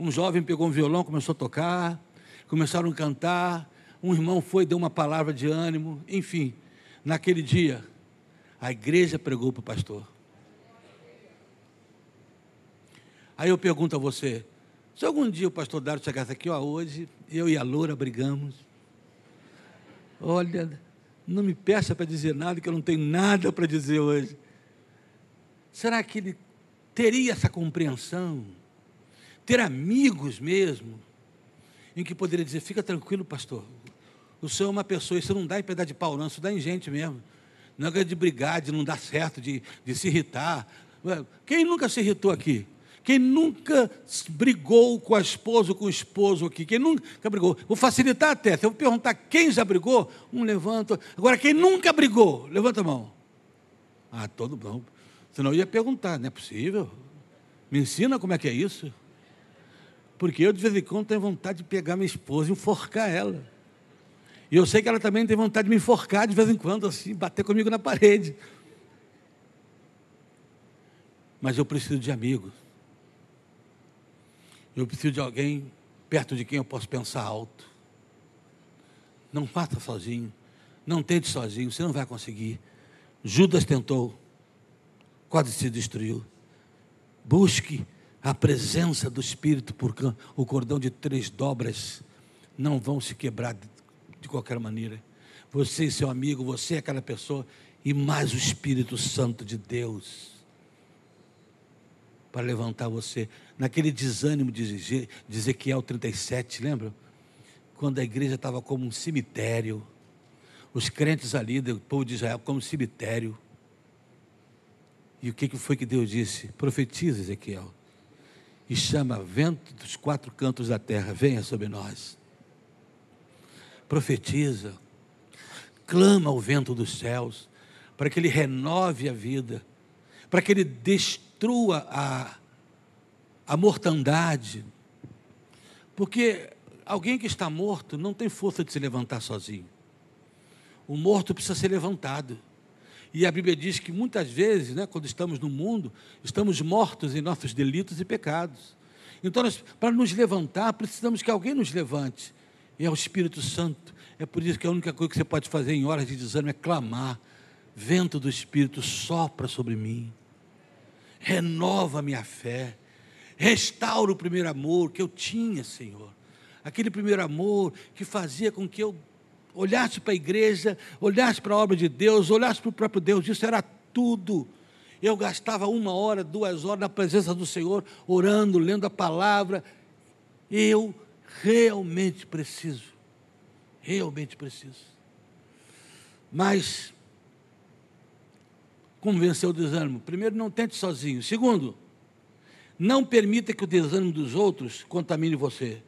Um jovem pegou um violão, começou a tocar, começaram a cantar. Um irmão foi, deu uma palavra de ânimo. Enfim, naquele dia, a igreja pregou para o pastor. Aí eu pergunto a você: se algum dia o pastor Dário chegasse aqui, ó, hoje, eu e a Loura brigamos. Olha, não me peça para dizer nada, que eu não tenho nada para dizer hoje. Será que ele teria essa compreensão? Ter amigos mesmo, em que poderia dizer: fica tranquilo, pastor. O senhor é uma pessoa, isso não dá em pedaço de pau, não, isso dá em gente mesmo. Não é de brigar, de não dar certo, de, de se irritar. Quem nunca se irritou aqui? Quem nunca brigou com a esposa ou com o esposo aqui? Quem nunca brigou? Vou facilitar até. Se eu perguntar quem já brigou, um levanta. Agora, quem nunca brigou? Levanta a mão. Ah, todo mundo. Senão eu ia perguntar, não é possível? Me ensina como é que é isso? Porque eu, de vez em quando, tenho vontade de pegar minha esposa e enforcar ela. E eu sei que ela também tem vontade de me enforcar de vez em quando, assim, bater comigo na parede. Mas eu preciso de amigos. Eu preciso de alguém perto de quem eu posso pensar alto. Não faça sozinho. Não tente sozinho, você não vai conseguir. Judas tentou quase se destruiu. Busque a presença do Espírito, porque o cordão de três dobras não vão se quebrar de qualquer maneira. Você e seu amigo, você é aquela pessoa, e mais o Espírito Santo de Deus para levantar você. Naquele desânimo de Ezequiel 37, lembra? Quando a igreja estava como um cemitério, os crentes ali, o povo de Israel, como um cemitério. E o que foi que Deus disse? Profetiza, Ezequiel. E chama vento dos quatro cantos da terra, venha sobre nós. Profetiza, clama ao vento dos céus, para que ele renove a vida, para que ele destrua a, a mortandade. Porque alguém que está morto não tem força de se levantar sozinho. O morto precisa ser levantado. E a Bíblia diz que muitas vezes, né, quando estamos no mundo, estamos mortos em nossos delitos e pecados. Então, para nos levantar, precisamos que alguém nos levante. E é o Espírito Santo. É por isso que a única coisa que você pode fazer em horas de desânimo é clamar. Vento do Espírito sopra sobre mim. Renova minha fé. Restaura o primeiro amor que eu tinha, Senhor. Aquele primeiro amor que fazia com que eu olhasse para a igreja, olhasse para a obra de Deus, olhasse para o próprio Deus, isso era tudo. Eu gastava uma hora, duas horas na presença do Senhor, orando, lendo a palavra. Eu realmente preciso, realmente preciso. Mas, como vencer o desânimo? Primeiro, não tente sozinho. Segundo, não permita que o desânimo dos outros contamine você.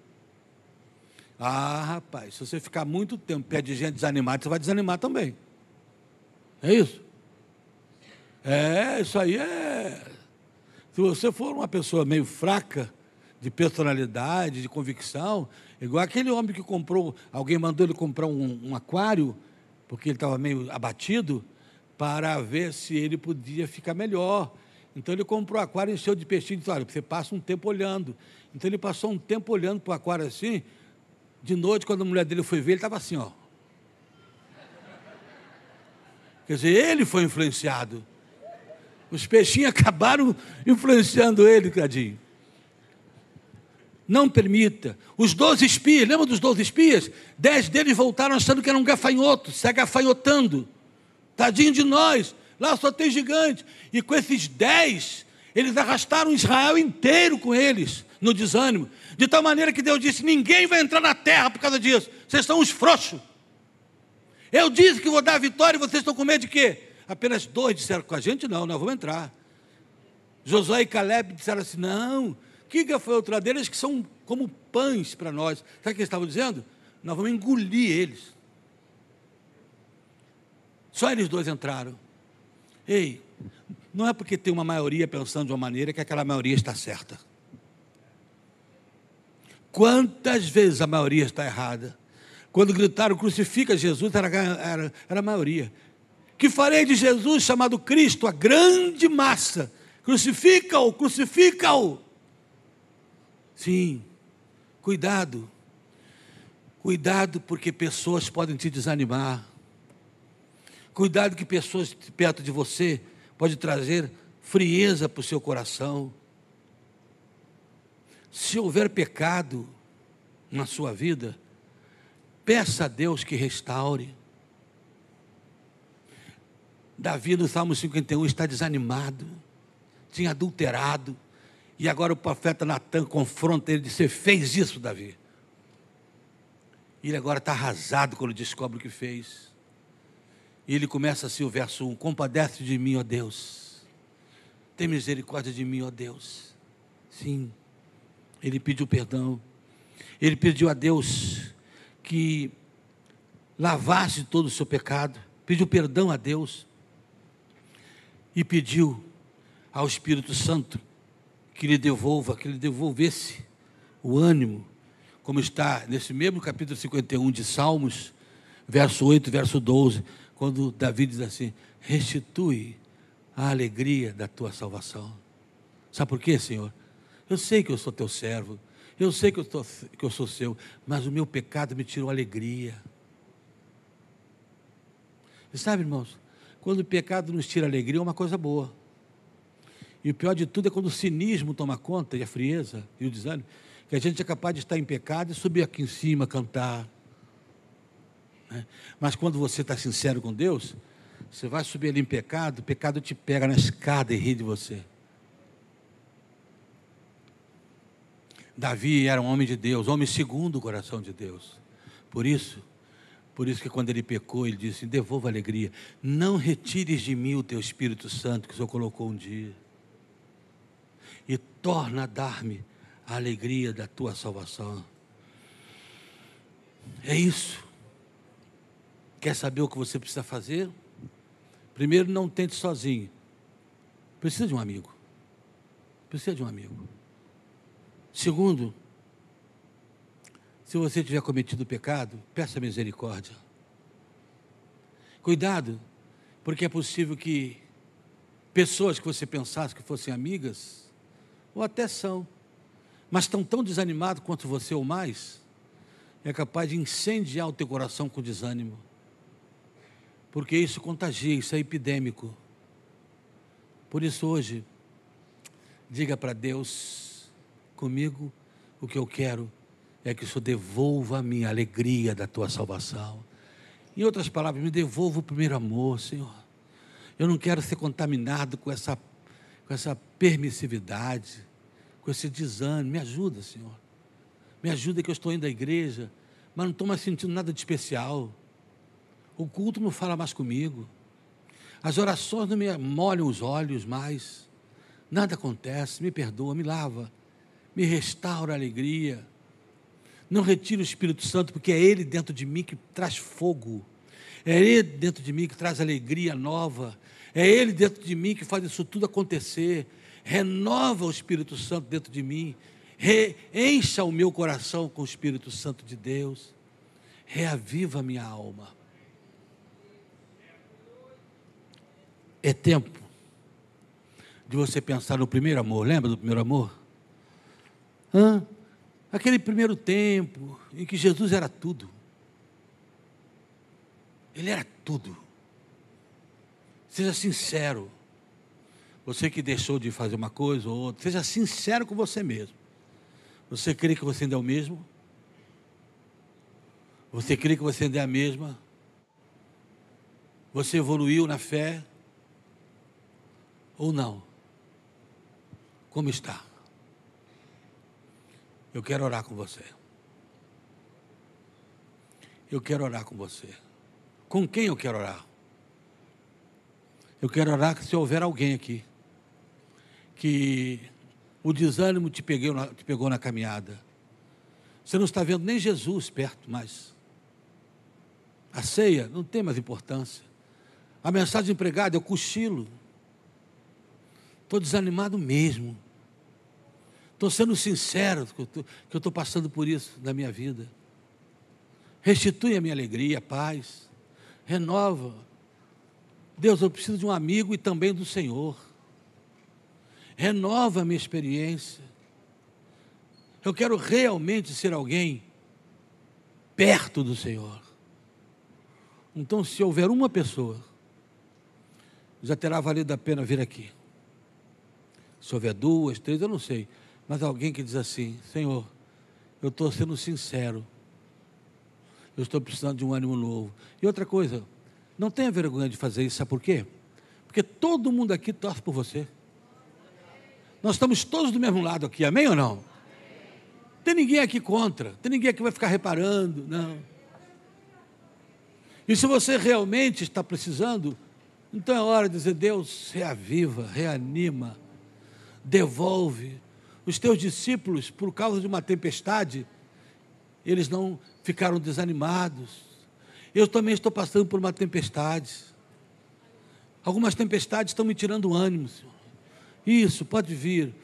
Ah, rapaz, se você ficar muito tempo perto de gente desanimada, você vai desanimar também. É isso? É, isso aí é. Se você for uma pessoa meio fraca de personalidade, de convicção, igual aquele homem que comprou, alguém mandou ele comprar um, um aquário, porque ele estava meio abatido, para ver se ele podia ficar melhor. Então ele comprou o aquário, encheu de peixinho e disse, olha, você passa um tempo olhando. Então ele passou um tempo olhando para o aquário assim, de noite, quando a mulher dele foi ver, ele estava assim, ó. Quer dizer, ele foi influenciado. Os peixinhos acabaram influenciando ele, Cadinho. Não permita. Os doze espias, lembra dos doze espias? Dez deles voltaram achando que eram gafanhotos, se agafanhotando. Tadinho de nós, lá só tem gigante. E com esses dez, eles arrastaram Israel inteiro com eles no desânimo, de tal maneira que Deus disse: ninguém vai entrar na terra por causa disso, vocês são uns frouxos. Eu disse que vou dar a vitória e vocês estão com medo de quê? Apenas dois disseram com a gente: não, nós vamos entrar. Josué e Caleb disseram assim: não, que foi outra deles que são como pães para nós. Sabe o que eles estavam dizendo? Nós vamos engolir eles. Só eles dois entraram. Ei, não é porque tem uma maioria pensando de uma maneira que aquela maioria está certa. Quantas vezes a maioria está errada? Quando gritaram crucifica Jesus, era, era, era a maioria. Que farei de Jesus chamado Cristo, a grande massa? Crucifica-o, crucifica-o. Sim, cuidado. Cuidado, porque pessoas podem te desanimar. Cuidado que pessoas perto de você podem trazer frieza para o seu coração. Se houver pecado na sua vida, peça a Deus que restaure. Davi, no Salmo 51, está desanimado, tinha adulterado, e agora o profeta Natan confronta ele e diz: fez isso, Davi. Ele agora está arrasado quando descobre o que fez. E ele começa assim o verso 1: Compadece de mim, ó Deus. Tem misericórdia de mim, ó Deus. Sim. Ele pediu perdão. Ele pediu a Deus que lavasse todo o seu pecado. Pediu perdão a Deus. E pediu ao Espírito Santo que lhe devolva, que lhe devolvesse o ânimo, como está nesse mesmo capítulo 51 de Salmos, verso 8, verso 12, quando Davi diz assim: restitui a alegria da tua salvação. Sabe por quê, Senhor? Eu sei que eu sou teu servo, eu sei que eu, tô, que eu sou seu, mas o meu pecado me tirou alegria. Você sabe, irmãos, quando o pecado nos tira alegria, é uma coisa boa. E o pior de tudo é quando o cinismo toma conta, e a frieza, e o desânimo, que a gente é capaz de estar em pecado e subir aqui em cima, cantar. Né? Mas quando você está sincero com Deus, você vai subir ali em pecado, o pecado te pega na escada e ri de você. Davi era um homem de Deus, homem segundo o coração de Deus. Por isso, por isso que quando ele pecou, ele disse: Devolva a alegria. Não retires de mim o teu Espírito Santo que o Senhor colocou um dia. E torna a dar-me a alegria da tua salvação. É isso. Quer saber o que você precisa fazer? Primeiro, não tente sozinho. Precisa de um amigo. Precisa de um amigo. Segundo, se você tiver cometido pecado, peça misericórdia. Cuidado, porque é possível que pessoas que você pensasse que fossem amigas, ou até são, mas estão tão desanimados quanto você ou mais, é capaz de incendiar o teu coração com desânimo. Porque isso contagia, isso é epidêmico. Por isso hoje, diga para Deus, comigo, o que eu quero é que o Senhor devolva a minha alegria da tua salvação. Em outras palavras, me devolva o primeiro amor, Senhor. Eu não quero ser contaminado com essa, com essa permissividade, com esse desânimo. Me ajuda, Senhor. Me ajuda que eu estou indo à igreja, mas não estou mais sentindo nada de especial. O culto não fala mais comigo. As orações não me molham os olhos mais. Nada acontece. Me perdoa, me lava me restaura a alegria. Não retire o Espírito Santo, porque é Ele dentro de mim que traz fogo. É Ele dentro de mim que traz alegria nova. É Ele dentro de mim que faz isso tudo acontecer. Renova o Espírito Santo dentro de mim. Re encha o meu coração com o Espírito Santo de Deus. Reaviva a minha alma. É tempo de você pensar no primeiro amor. Lembra do primeiro amor? Hã? Aquele primeiro tempo em que Jesus era tudo. Ele era tudo. Seja sincero. Você que deixou de fazer uma coisa ou outra, seja sincero com você mesmo. Você crê que você ainda é o mesmo? Você crê que você ainda é a mesma? Você evoluiu na fé? Ou não? Como está? Eu quero orar com você. Eu quero orar com você. Com quem eu quero orar? Eu quero orar que se houver alguém aqui que o desânimo te pegou, na, te pegou na caminhada. Você não está vendo nem Jesus perto mais. A ceia não tem mais importância. A mensagem empregada é o cochilo. Estou desanimado mesmo. Estou sendo sincero que eu estou passando por isso na minha vida. Restitui a minha alegria, a paz. Renova. Deus, eu preciso de um amigo e também do Senhor. Renova a minha experiência. Eu quero realmente ser alguém perto do Senhor. Então, se houver uma pessoa, já terá valido a pena vir aqui. Se houver duas, três, eu não sei. Mas alguém que diz assim: Senhor, eu estou sendo sincero. Eu estou precisando de um ânimo novo. E outra coisa, não tenha vergonha de fazer isso, sabe por quê? Porque todo mundo aqui torce por você. Nós estamos todos do mesmo lado aqui, amém ou não? Tem ninguém aqui contra, tem ninguém aqui que vai ficar reparando, não. E se você realmente está precisando, então é hora de dizer: Deus, reaviva, reanima, devolve, os teus discípulos, por causa de uma tempestade, eles não ficaram desanimados. Eu também estou passando por uma tempestade. Algumas tempestades estão me tirando ânimo, Senhor. Isso, pode vir.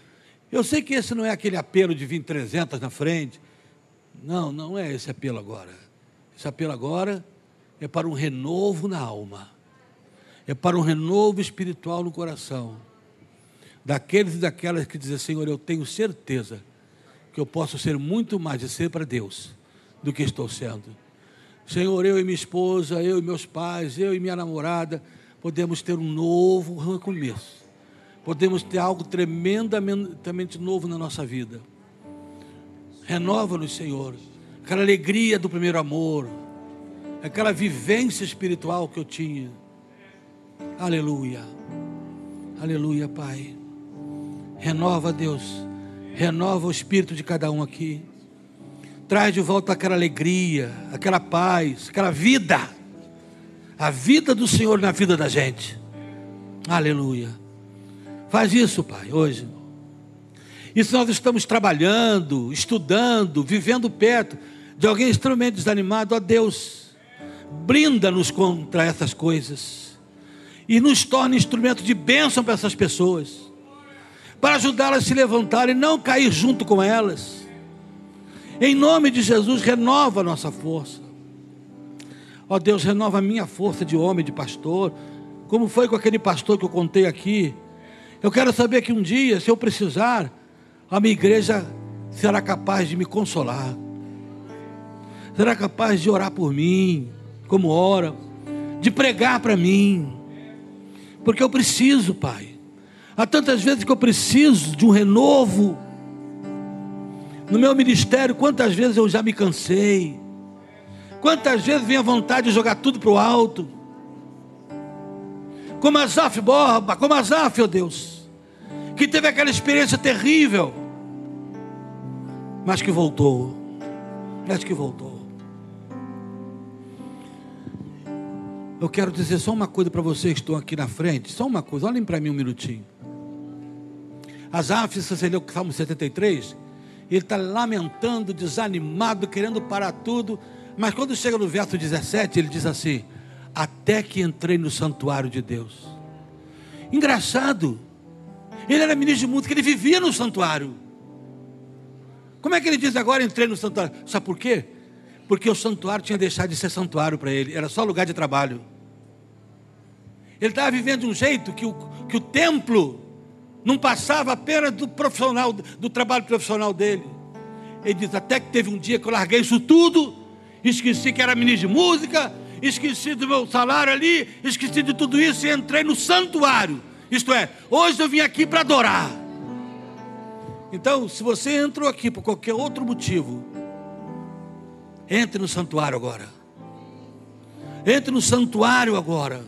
Eu sei que esse não é aquele apelo de vir 300 na frente. Não, não é esse apelo agora. Esse apelo agora é para um renovo na alma. É para um renovo espiritual no coração daqueles e daquelas que dizem, Senhor, eu tenho certeza que eu posso ser muito mais de ser para Deus do que estou sendo. Senhor, eu e minha esposa, eu e meus pais, eu e minha namorada, podemos ter um novo recomeço. Podemos ter algo tremendamente novo na nossa vida. Renova-nos, Senhor. Aquela alegria do primeiro amor. aquela vivência espiritual que eu tinha. Aleluia. Aleluia, Pai. Renova, Deus. Renova o espírito de cada um aqui. Traz de volta aquela alegria, aquela paz, aquela vida. A vida do Senhor na vida da gente. Aleluia. Faz isso, Pai, hoje. E se nós estamos trabalhando, estudando, vivendo perto de alguém extremamente desanimado, ó Deus, blinda-nos contra essas coisas e nos torne instrumento de bênção para essas pessoas, para ajudá-las a se levantarem e não cair junto com elas. Em nome de Jesus, renova a nossa força. Ó Deus, renova a minha força de homem, de pastor, como foi com aquele pastor que eu contei aqui. Eu quero saber que um dia, se eu precisar, a minha igreja será capaz de me consolar, será capaz de orar por mim, como ora, de pregar para mim, porque eu preciso, Pai. Há tantas vezes que eu preciso de um renovo. No meu ministério, quantas vezes eu já me cansei, quantas vezes vem a vontade de jogar tudo para o alto como Azaf Borba, como Azaf, ó oh Deus, que teve aquela experiência terrível, mas que voltou, mas que voltou. Eu quero dizer só uma coisa para vocês que estão aqui na frente, só uma coisa, olhem para mim um minutinho. Azaf, se você leu o Salmo 73, ele está lamentando, desanimado, querendo parar tudo, mas quando chega no verso 17, ele diz assim: até que entrei no santuário de Deus. Engraçado, ele era ministro de música, ele vivia no santuário. Como é que ele diz agora entrei no santuário? Sabe por quê? Porque o santuário tinha deixado de ser santuário para ele, era só lugar de trabalho. Ele estava vivendo de um jeito que o, que o templo não passava apenas do profissional, do trabalho profissional dele. Ele diz: até que teve um dia que eu larguei isso tudo, esqueci que era ministro de música, esqueci do meu salário ali, esqueci de tudo isso e entrei no santuário. Isto é, hoje eu vim aqui para adorar. Então, se você entrou aqui por qualquer outro motivo, entre no santuário agora. Entre no santuário agora.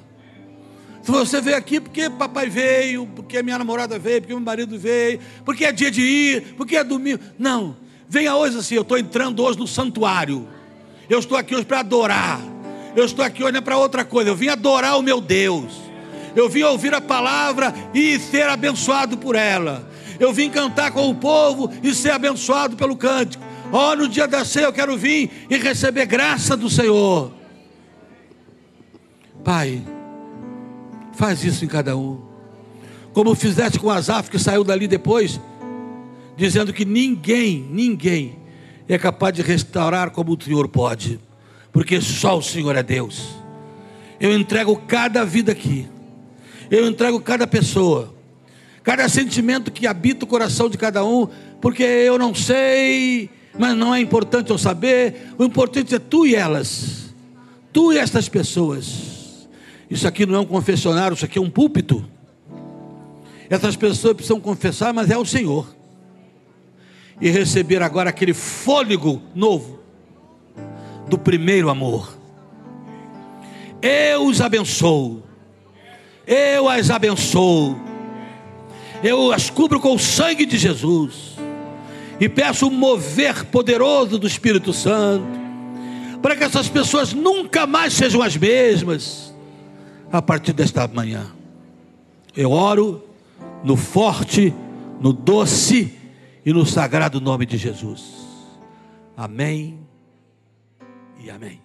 Você veio aqui porque papai veio, porque minha namorada veio, porque meu marido veio, porque é dia de ir, porque é domingo. Não. Venha hoje assim, eu estou entrando hoje no santuário. Eu estou aqui hoje para adorar. Eu estou aqui olhando para outra coisa. Eu vim adorar o meu Deus. Eu vim ouvir a palavra e ser abençoado por ela. Eu vim cantar com o povo e ser abençoado pelo cântico. Oh, no dia da ceia eu quero vir e receber graça do Senhor. Pai, faz isso em cada um. Como fizeste com Asaf, que saiu dali depois, dizendo que ninguém, ninguém é capaz de restaurar como o Senhor pode porque só o Senhor é Deus. Eu entrego cada vida aqui, eu entrego cada pessoa, cada sentimento que habita o coração de cada um, porque eu não sei, mas não é importante eu saber, o importante é tu e elas, tu e estas pessoas. Isso aqui não é um confessionário, isso aqui é um púlpito. Essas pessoas precisam confessar, mas é o Senhor. E receber agora aquele fôlego novo do primeiro amor. Eu os abençoo. Eu as abençoo. Eu as cubro com o sangue de Jesus. E peço o mover poderoso do Espírito Santo. Para que essas pessoas nunca mais sejam as mesmas. A partir desta manhã. Eu oro no forte, no doce e no sagrado nome de Jesus. Amém e amém.